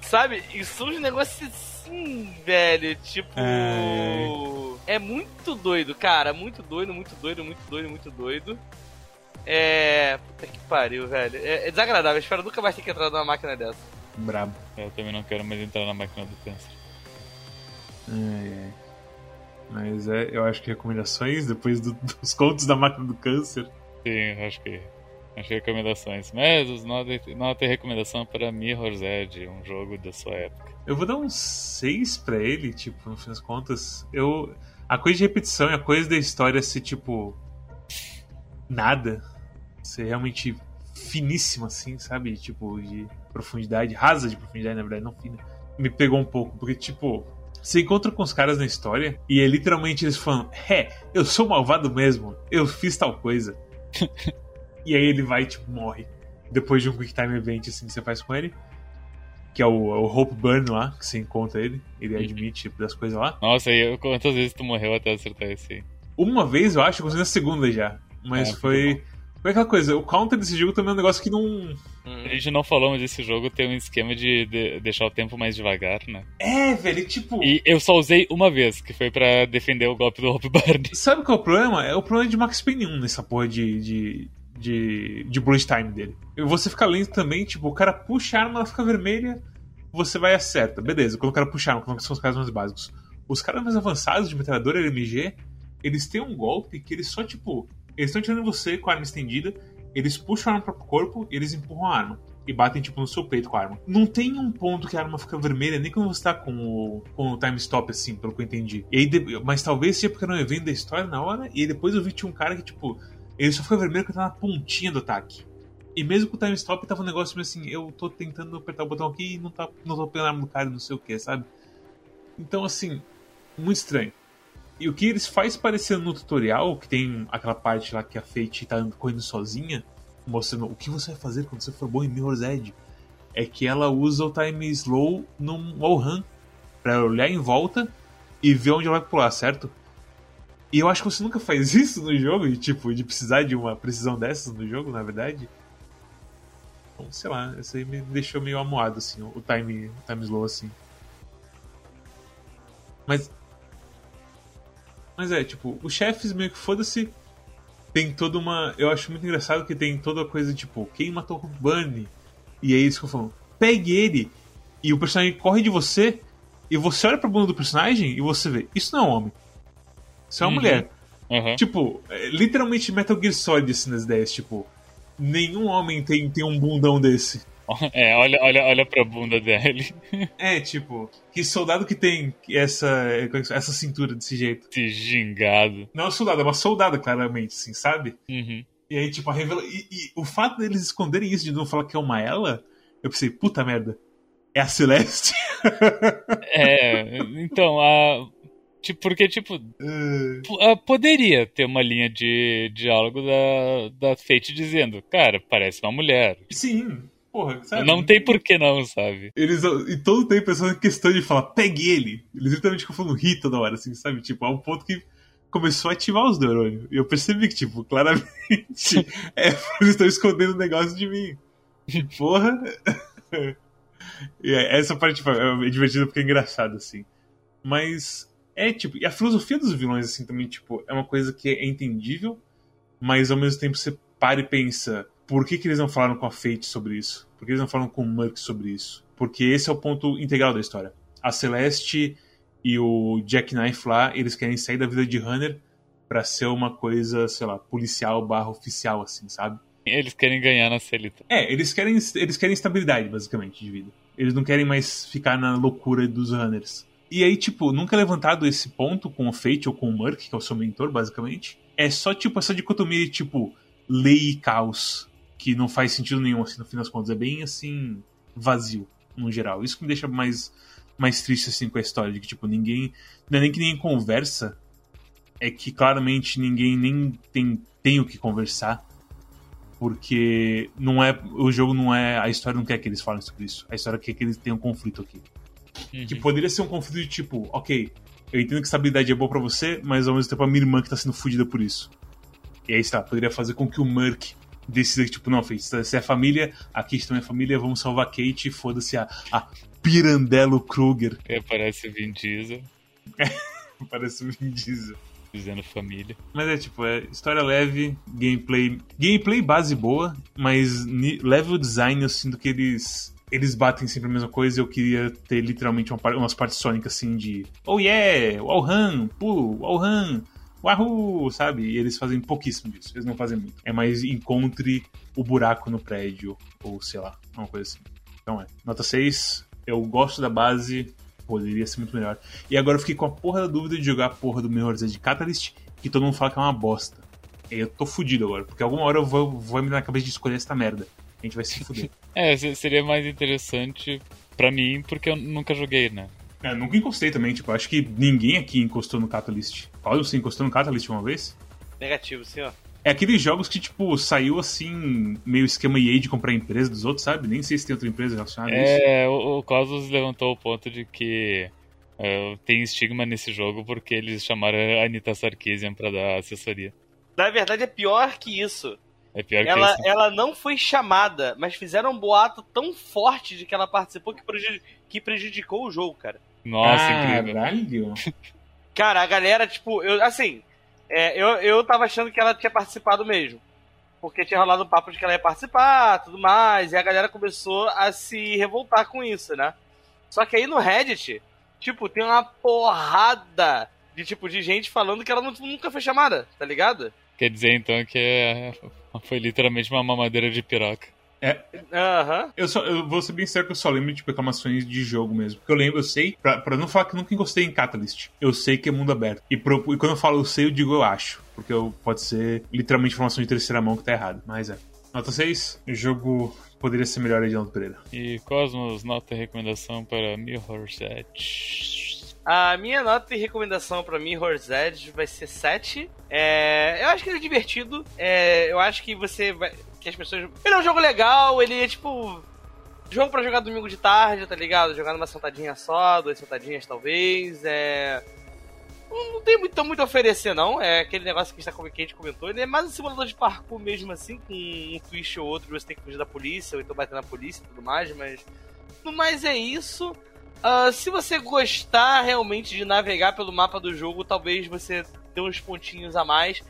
Speaker 3: Sabe? E surge um negócio assim, velho. Tipo. É... é muito doido, cara. Muito doido, muito doido, muito doido, muito doido. É. Puta que pariu, velho. É, é desagradável. Eu espero nunca mais ter que entrar numa máquina dessa.
Speaker 2: Brabo.
Speaker 1: Eu também não quero mais entrar na máquina do câncer.
Speaker 2: É, é. Mas é, eu acho que recomendações depois do, (laughs) dos contos da máquina do câncer.
Speaker 1: Sim, acho que. Acho que recomendações. Mas não, tem recomendação para Mirror's Edge, um jogo da sua época.
Speaker 2: Eu vou dar um 6 pra ele, tipo, no fim das contas. Eu. A coisa de repetição e a coisa da história ser, tipo. Nada ser realmente finíssima, assim, sabe? Tipo, de profundidade, rasa de profundidade, na verdade, não fina. Me pegou um pouco, porque, tipo, você encontra com os caras na história e é literalmente eles falando: É, eu sou malvado mesmo, eu fiz tal coisa. (laughs) e aí ele vai e, tipo, morre. Depois de um Quick Time Event, assim, que você faz com ele. Que é o, é o Hope Burn lá, que você encontra ele. Ele admite tipo, das coisas lá.
Speaker 1: Nossa, e eu, quantas vezes tu morreu até acertar esse aí?
Speaker 2: Uma vez, eu acho, eu consegui na segunda já. Mas é, foi. Foi aquela coisa, o counter desse jogo também é um negócio que não.
Speaker 1: A gente não falou, mas esse jogo tem um esquema de, de deixar o tempo mais devagar, né?
Speaker 2: É, velho, tipo.
Speaker 1: E eu só usei uma vez, que foi para defender o golpe do Hope Burn. (laughs)
Speaker 2: Sabe qual é o problema? É o problema de Max Payne 1 nessa porra de. de... De, de bullet time dele. E você fica lento também, tipo, o cara puxa a arma, ela fica vermelha, você vai e acerta. Beleza, quando o cara puxa a arma, são os caras mais básicos. Os caras mais avançados de metralhadora LMG, eles têm um golpe que eles só, tipo, eles estão tirando você com a arma estendida, eles puxam a arma pro corpo e eles empurram a arma. E batem, tipo, no seu peito com a arma. Não tem um ponto que a arma fica vermelha, nem quando você tá com o, com o time stop, assim, pelo que eu entendi. E aí, mas talvez seja porque era um evento da história na hora, e depois eu vi tinha um cara que, tipo, ele só fica vermelho quando tá na pontinha do ataque. E mesmo com o time stop, tava um negócio assim, eu tô tentando apertar o botão aqui e não, tá, não tô pegando a arma do cara, não sei o que, sabe? Então, assim, muito estranho. E o que eles faz parecer no tutorial, que tem aquela parte lá que a Fate tá correndo sozinha, mostrando o que você vai fazer quando você for bom em Mirror's Edge, é que ela usa o time slow num wall pra olhar em volta e ver onde ela vai pular, certo? E eu acho que você nunca faz (laughs) isso no jogo, e, tipo, de precisar de uma precisão dessas no jogo, na verdade. Então, sei lá, isso aí me deixou meio amuado, assim, o time, o time slow, assim. Mas mas é, tipo, os chefes meio que foda-se. Tem toda uma. Eu acho muito engraçado que tem toda a coisa, tipo, quem matou o Bunny? E aí eles ficam falando, pegue ele! E o personagem corre de você, e você olha pra bunda do personagem e você vê, isso não é um homem. Isso é uma uhum. mulher. Uhum. Tipo, é, literalmente Metal Gear Solid assim nas ideias, tipo, nenhum homem tem, tem um bundão desse. (laughs)
Speaker 1: É, olha, olha, olha pra bunda dele. (laughs)
Speaker 2: É, tipo, que soldado que tem essa, essa cintura desse jeito?
Speaker 1: Esse gingado.
Speaker 2: Não é um soldado, é uma soldada, claramente, assim, sabe?
Speaker 1: Uhum.
Speaker 2: E aí, tipo, a revela... E, e, o fato deles esconderem isso de não falar que é uma ela, eu pensei, puta merda. É a Celeste? (laughs)
Speaker 1: é, então, a. Tipo, porque, tipo. Uh... Poderia ter uma linha de diálogo da, da Fate dizendo, cara, parece uma mulher.
Speaker 2: Sim, Porra, sabe?
Speaker 1: Não tem por que não, sabe?
Speaker 2: Eles, e todo tempo pessoas em questão de falar, pegue ele. Eles literalmente ficam falando ri toda hora, assim, sabe? Tipo, a um ponto que começou a ativar os neurônios. E eu percebi que, tipo, claramente, (laughs) é, eles estão escondendo o negócio de mim. Porra. (laughs) e essa parte tipo, é divertida porque é engraçado, assim. Mas é, tipo, e a filosofia dos vilões, assim, também, tipo, é uma coisa que é entendível, mas ao mesmo tempo você para e pensa por que, que eles não falaram com a Fate sobre isso? Por que eles não falaram com o Murk sobre isso? Porque esse é o ponto integral da história. A Celeste e o Jack Knife lá, eles querem sair da vida de Hunter para ser uma coisa, sei lá, policial barra oficial, assim, sabe?
Speaker 1: Eles querem ganhar na Celita.
Speaker 2: É, eles querem, eles querem estabilidade, basicamente, de vida. Eles não querem mais ficar na loucura dos Runners. E aí, tipo, nunca é levantado esse ponto com o Fate ou com o Murk, que é o seu mentor, basicamente. É só, tipo, essa dicotomia de, tipo, lei e caos que não faz sentido nenhum, assim, no fim das contas. É bem, assim, vazio, no geral. Isso que me deixa mais, mais triste, assim, com a história, de que, tipo, ninguém... Não é nem que ninguém conversa, é que claramente ninguém nem tem, tem o que conversar. Porque não é, o jogo não é. A história não quer que eles falem sobre isso. A história quer que eles tenham um conflito aqui.
Speaker 1: Uhum.
Speaker 2: Que poderia ser um conflito de tipo, ok, eu entendo que estabilidade é boa pra você, mas ao mesmo tempo a minha irmã que tá sendo fudida por isso. E aí, está, poderia fazer com que o Merc decida que, tipo, não, filho, se é família, aqui está minha família, vamos salvar Kate e foda-se a, a Pirandello Kruger.
Speaker 1: E aparece o Vin Diesel (laughs)
Speaker 2: Parece um Vin Diesel.
Speaker 1: dizendo família.
Speaker 2: Mas é tipo, é história leve, gameplay. Gameplay base boa, mas level design eu sinto que eles. Eles batem sempre a mesma coisa. Eu queria ter literalmente uma, umas partes sônicas assim de. Oh yeah! Wallhan! Pulo! Wallhan! Wahoo! Sabe? E eles fazem pouquíssimo disso. Eles não fazem muito. É mais encontre o buraco no prédio. Ou sei lá, uma coisa assim. Então é. Nota 6. Eu gosto da base. Poderia ser muito melhor. E agora eu fiquei com a porra da dúvida de jogar a porra do Mirror's Edge Catalyst, que todo mundo fala que é uma bosta. E eu tô fudido agora, porque alguma hora eu vou, vou me dar na cabeça de escolher essa merda. A gente vai se fuder. (laughs)
Speaker 1: É, se- seria mais interessante pra mim, porque eu nunca joguei, né?
Speaker 2: É, nunca encostei também, tipo, acho que ninguém aqui encostou no Catalyst. Paulo, você encostou no Catalyst uma vez?
Speaker 3: Negativo, senhor.
Speaker 2: É aqueles jogos que, tipo, saiu assim, meio esquema EA de comprar a empresa dos outros, sabe? Nem sei se tem outra empresa relacionada a isso.
Speaker 1: É, o, o Cosmos levantou o ponto de que é, tem estigma nesse jogo porque eles chamaram a Anitta Sarkeesian pra dar assessoria.
Speaker 3: Na verdade, é pior que isso.
Speaker 1: É pior
Speaker 3: Ela,
Speaker 1: que isso.
Speaker 3: ela não foi chamada, mas fizeram um boato tão forte de que ela participou que, que prejudicou o jogo, cara.
Speaker 1: Nossa, incrível.
Speaker 2: Caralho! (laughs)
Speaker 3: Cara, a galera, tipo, eu, assim, é, eu, eu tava achando que ela tinha participado mesmo. Porque tinha rolado um papo de que ela ia participar, tudo mais, e a galera começou a se revoltar com isso, né? Só que aí no Reddit, tipo, tem uma porrada de tipo de gente falando que ela nunca foi chamada, tá ligado?
Speaker 1: Quer dizer então que é- foi literalmente uma mamadeira de piroca.
Speaker 3: Aham.
Speaker 2: Eu, só, eu vou ser bem sério que eu só lembro de tipo, reclamações de jogo mesmo. Porque eu lembro, eu sei, pra, pra não falar que nunca encostei em Catalyst, eu sei que é mundo aberto. E, pro- e quando eu falo eu sei, eu digo eu acho. Porque eu, pode ser literalmente informação de terceira mão que tá errado. Mas é. Nota 6, o jogo poderia ser melhor, Edinaldo Pereira.
Speaker 1: E Cosmos, nota e recomendação para Mirror's Edge.
Speaker 3: A minha nota e recomendação pra Mirror's Edge vai ser 7. É, eu acho que ele é divertido. É, eu acho que você vai. Que as pessoas. Ele é um jogo legal, ele é tipo. Jogo pra jogar domingo de tarde, tá ligado? Jogar numa sentadinha só, duas sentadinhas talvez. É. Não tem muito, muito a oferecer, não. É aquele negócio que a gente tá- que a gente comentou. Ele é mais um simulador de parkour mesmo assim, com um twist ou outro, você tem que fugir da polícia, ou então bater na polícia e tudo mais, mas. No mais é isso. Ah, se você gostar realmente de navegar pelo mapa do jogo, talvez você dê uns pontinhos a mais.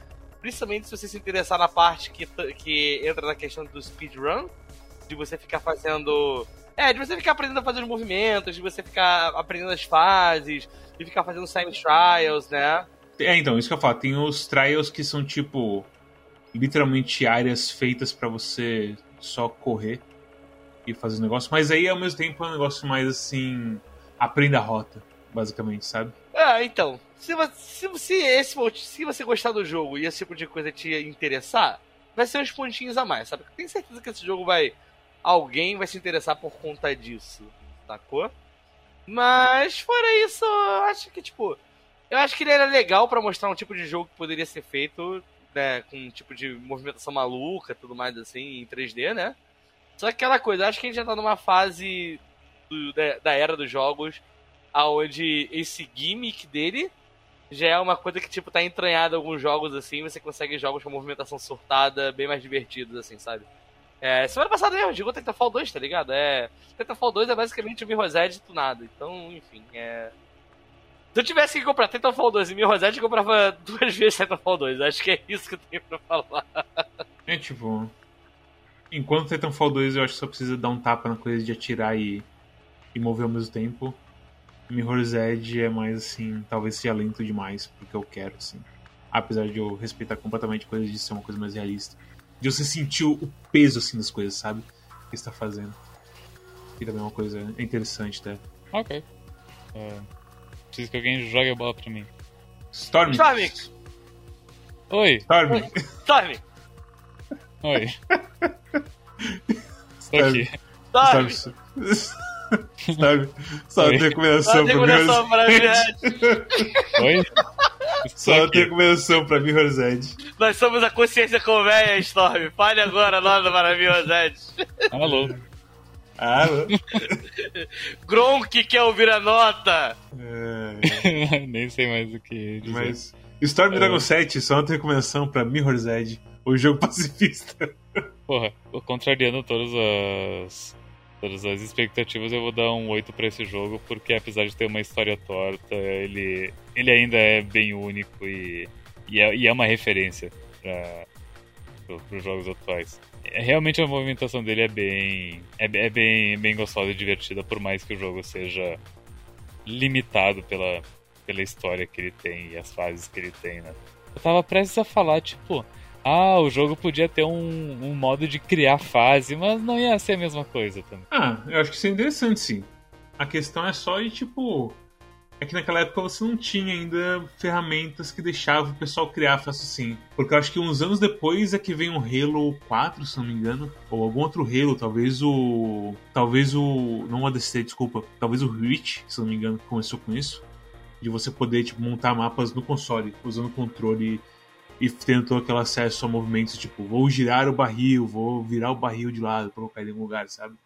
Speaker 3: Principalmente se você se interessar na parte que, que entra na questão do speedrun. De você ficar fazendo. É, de você ficar aprendendo a fazer os movimentos, de você ficar aprendendo as fases, de ficar fazendo time trials, né?
Speaker 2: É, então, isso que eu falo. Tem os trials que são tipo. Literalmente áreas feitas pra você só correr e fazer os negócios. Mas aí ao mesmo tempo é um negócio mais assim. Aprenda a rota, basicamente, sabe?
Speaker 3: É, então. Se, vo- se, se, esse, se você gostar do jogo e esse tipo de coisa te interessar, vai ser uns pontinhos a mais, sabe? Tenho certeza que esse jogo vai. Alguém vai se interessar por conta disso, sacou? Mas, fora isso, eu acho que, tipo. Eu acho que ele era legal pra mostrar um tipo de jogo que poderia ser feito, né? Com um tipo de movimentação maluca tudo mais assim, em 3D, né? Só que aquela coisa, acho que a gente já tá numa fase do- da, da era dos jogos aonde esse gimmick dele já é uma coisa que, tipo, tá entranhada em alguns jogos, assim, você consegue jogos com movimentação surtada, bem mais divertidos, assim, sabe? É, semana passada mesmo, jogou Titanfall 2, tá ligado? É, Titanfall 2 é basicamente o Mirror's Edge tunado, então, enfim, é... Se eu tivesse que comprar Titanfall 2 e Mirror's Edge, eu comprava (laughs) duas vezes Titanfall 2, acho que é isso que eu tenho pra falar.
Speaker 2: É tipo. Enquanto Titanfall 2 eu acho que só precisa dar um tapa na coisa de atirar e, e mover ao mesmo tempo. Mirror's Edge é mais assim, talvez seja lento demais porque eu quero, assim. Apesar de eu respeitar completamente coisas de ser uma coisa mais realista. De você sentir o peso assim das coisas, sabe? Que está fazendo. Que também é uma coisa interessante, tá?
Speaker 1: Ok. É, preciso que alguém jogue a bola pra mim.
Speaker 2: Storm!
Speaker 3: Storm!
Speaker 1: Oi,
Speaker 2: Storm!
Speaker 3: Storm!
Speaker 1: oi. (laughs) Estou aqui.
Speaker 3: Storm!
Speaker 2: Storm! (laughs) Storm! Só
Speaker 1: Oi.
Speaker 2: recomendação
Speaker 3: Só
Speaker 2: pro
Speaker 3: recomendação
Speaker 2: Mirror's
Speaker 3: pra
Speaker 2: Edge.
Speaker 1: Oi?
Speaker 2: Só uma recomendação pra Mirror's Edge.
Speaker 3: Nós somos a consciência colmeia, Storm. Fale agora nós para Mirror's Edge.
Speaker 1: Alô.
Speaker 2: Alô. (laughs)
Speaker 3: Gronk quer ouvir a nota.
Speaker 1: É... (laughs) Nem sei mais o que dizer.
Speaker 2: Mas Storm Dragon é. 7, só outra recomendação pra Mirror's Edge, o jogo pacifista.
Speaker 1: Porra, contrariando todas as todas as expectativas, eu vou dar um 8 para esse jogo, porque apesar de ter uma história torta, ele, ele ainda é bem único e, e, é, e é uma referência para os jogos atuais. É, realmente a movimentação dele é bem é, é, bem, bem gostosa e divertida, por mais que o jogo seja limitado pela, pela história que ele tem e as fases que ele tem, né? Eu tava prestes a falar, tipo, ah, o jogo podia ter um, um modo de criar fase, mas não ia ser a mesma coisa também.
Speaker 2: Ah, eu acho que isso é interessante sim. A questão é só de tipo. É que naquela época você não tinha ainda ferramentas que deixavam o pessoal criar fácil assim. Porque eu acho que uns anos depois é que vem o Halo 4, se não me engano. Ou algum outro Halo, talvez o. Talvez o. Não o ADC, desculpa. Talvez o Reach, se não me engano, começou com isso. De você poder, tipo, montar mapas no console, usando controle e tendo todo aquele acesso a movimentos, tipo, vou girar o barril, vou virar o barril de lado, colocar ele em algum lugar, sabe?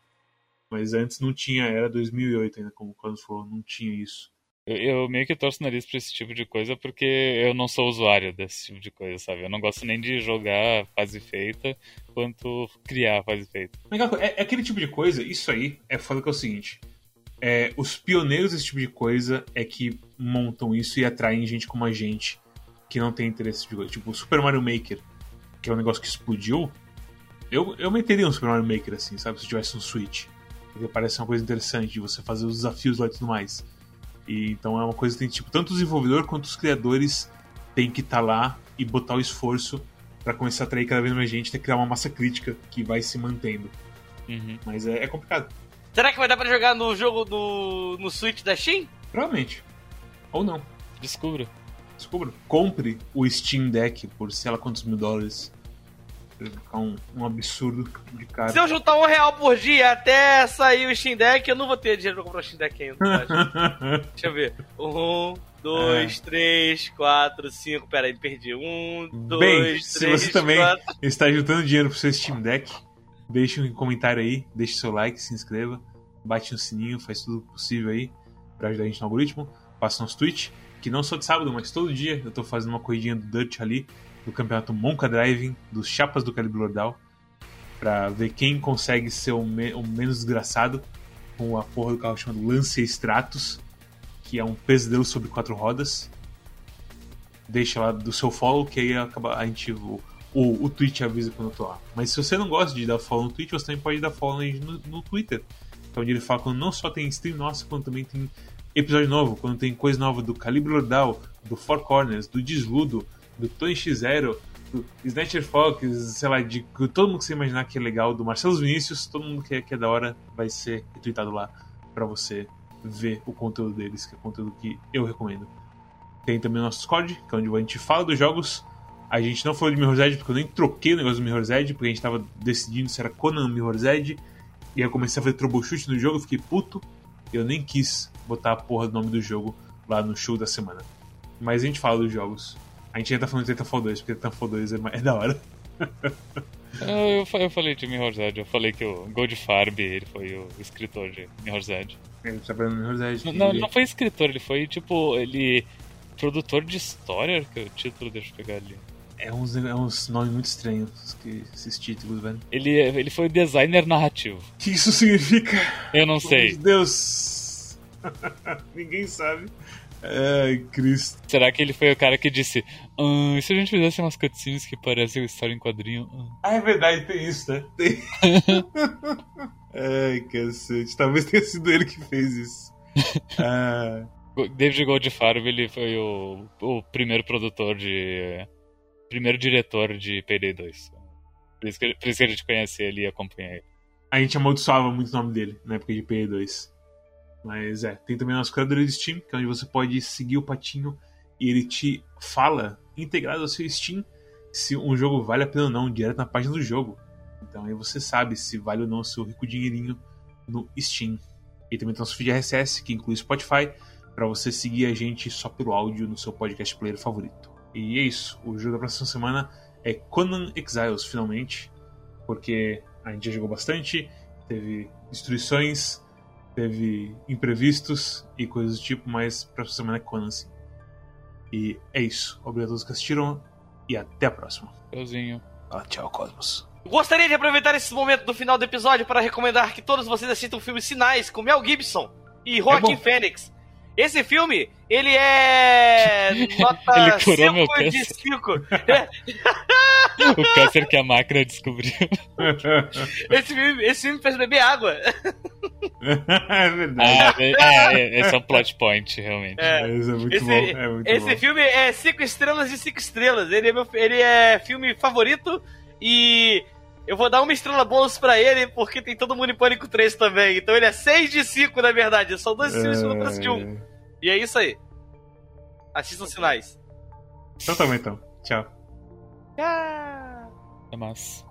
Speaker 2: Mas antes não tinha, era 2008 ainda, como quando for, não tinha isso.
Speaker 1: Eu, eu, meio que torço o nariz pra esse tipo de coisa porque eu não sou usuário desse tipo de coisa, sabe? Eu não gosto nem de jogar fase feita, quanto criar fase feita.
Speaker 2: É, é aquele tipo de coisa, isso aí é foda que é o seguinte. É, os pioneiros desse tipo de coisa é que montam isso e atraem gente como a gente que não tem interesse de coisa. Tipo, o Super Mario Maker, que é um negócio que explodiu. Eu, eu meteria um Super Mario Maker assim, sabe? Se tivesse um Switch. Porque parece uma coisa interessante de você fazer os desafios lá e tudo mais. E, então é uma coisa que tem, tipo, tanto o desenvolvedor quanto os criadores têm que estar tá lá e botar o esforço para começar a atrair cada vez mais gente e criar uma massa crítica que vai se mantendo.
Speaker 1: Uhum.
Speaker 2: Mas é, é, complicado.
Speaker 3: Será que vai dar pra jogar no jogo no, no Switch da Steam?
Speaker 2: Provavelmente. Ou não.
Speaker 1: Descubra.
Speaker 2: Descubra. Compre o Steam Deck por sei lá quantos mil dólares. Ficar um, um absurdo de cara.
Speaker 3: Se eu juntar um real por dia até sair o Steam Deck, eu não vou ter dinheiro pra comprar o Steam Deck ainda. (laughs) Deixa eu ver. Um, dois, é. três, quatro, cinco. Pera aí, perdi. Um, dois, Bem, três,
Speaker 2: se você também quatro. está juntando dinheiro pro seu Steam Deck, deixe um comentário aí, deixe seu like, se inscreva, bate no sininho, faz tudo possível aí pra ajudar a gente no algoritmo. Passa nos tweets que não só de sábado, mas todo dia eu tô fazendo uma corridinha do Dirt ali, do campeonato Monka Driving, dos chapas do Calibre Lordal, pra ver quem consegue ser o, me o, menos desgraçado com a porra do carro chamado Lancia Stratus, que é um pesadelo sobre quatro rodas. Deixa lá do seu follow, que aí acaba, a gente. O, o, o Twitch avisa quando eu tô lá. Mas se você não gosta de dar follow no Twitch, você também pode dar follow no, no Twitter. Que é onde ele fala quando não só tem stream nossa, quando também tem episódio novo, quando tem coisa nova do Calibre Lordal, do Four Corners, do Desludo, do Tony X0, do Snatcher Fox, sei lá, de todo mundo que você imaginar que é legal, do Marcelo Vinícius, todo mundo que é, que é da hora vai ser retweetado lá para você ver o conteúdo deles, que é conteúdo que eu recomendo. Tem também o nosso Discord, que é onde a gente fala dos jogos. A gente não falou de Mirror's Edge, porque eu nem troquei o negócio do Mirror's Edge, porque a gente tava decidindo se era Conan ou Mirror's Edge. E aí eu comecei a fazer troubleshoot no jogo, fiquei puto. Eu nem quis botar a porra do nome do jogo lá no show da semana. Mas a gente fala dos jogos. A gente ainda tá falando de Titanfall 2, porque Titanfall 2 é, é da hora. (laughs)
Speaker 1: eu, eu falei de Mirror's Edge, eu falei que o Goldfarb ele foi o escritor de Mirror's Edge.
Speaker 2: Ele trabalhou no Mirror's Edge.
Speaker 1: Não, ele... não foi escritor, ele foi tipo. ele. produtor de história, que é o título, deixa eu pegar ali.
Speaker 2: É uns, é uns nomes muito estranhos, que, esses títulos, velho.
Speaker 1: Ele, ele foi designer narrativo.
Speaker 2: O que isso significa?
Speaker 1: Eu não sei.
Speaker 2: Meu Deus! (laughs) Ninguém sabe. Ai, Cristo.
Speaker 1: Será que ele foi o cara que disse: ah, e se a gente fizesse umas cutscenes que parecem história em quadrinho?
Speaker 2: Ah, é verdade, tem isso, né? Tem. (laughs) Ai, cacete. Talvez tenha sido ele que fez isso. (laughs) Ah.
Speaker 1: David Goldfarb, ele foi o, o primeiro produtor de. Primeiro diretor de Payday 2. Por isso, que, por isso que a gente conhece ele e acompanha ele.
Speaker 2: A gente amaldiçoava muito o nome dele na época de Payday 2. Mas é, tem também o nosso criador de Steam, que é onde você pode seguir o patinho e ele te fala, integrado ao seu Steam, se um jogo vale a pena ou não, direto na página do jogo. Então aí você sabe se vale ou não o seu rico dinheirinho no Steam. E também tem o nosso feed RSS, que inclui Spotify, para você seguir a gente só pelo áudio no seu podcast player favorito. E é isso. O jogo da próxima semana é Conan Exiles, finalmente. Porque a gente já jogou bastante, teve destruições, teve imprevistos e coisas do tipo, mas próxima semana é Conan sim. E é isso. Obrigado a todos que assistiram e até a próxima.
Speaker 1: Tchauzinho.
Speaker 2: Ah, tchau, Cosmos.
Speaker 3: Gostaria de aproveitar esse momento do final do episódio para recomendar que todos vocês assistam o filme Sinais com Mel Gibson e Joaquim
Speaker 2: É.
Speaker 3: Fênix. Esse filme, ele é. (laughs) Nota
Speaker 1: Ele curou meu
Speaker 3: 5 de
Speaker 1: câncer.
Speaker 3: 5. (laughs) (laughs)
Speaker 1: O câncer que a máquina descobriu. (laughs)
Speaker 3: Esse filme, esse filme fez beber água.
Speaker 2: é verdade.
Speaker 1: Ah, é, é, esse é um plot point, realmente.
Speaker 3: É.
Speaker 2: Esse é muito
Speaker 3: Esse,
Speaker 2: bom. É muito
Speaker 3: esse
Speaker 2: bom.
Speaker 3: filme é 5 estrelas de 5 estrelas. Ele é, meu, ele é filme favorito e eu vou dar uma estrela bônus pra ele porque tem todo mundo em Pânico 3 também. Então ele é 6 de 5, na verdade. São dois filmes no preço de um. E é isso aí. Assistam sinais.
Speaker 2: Então tá bom, então. Tchau.
Speaker 3: Ah.
Speaker 1: É massa.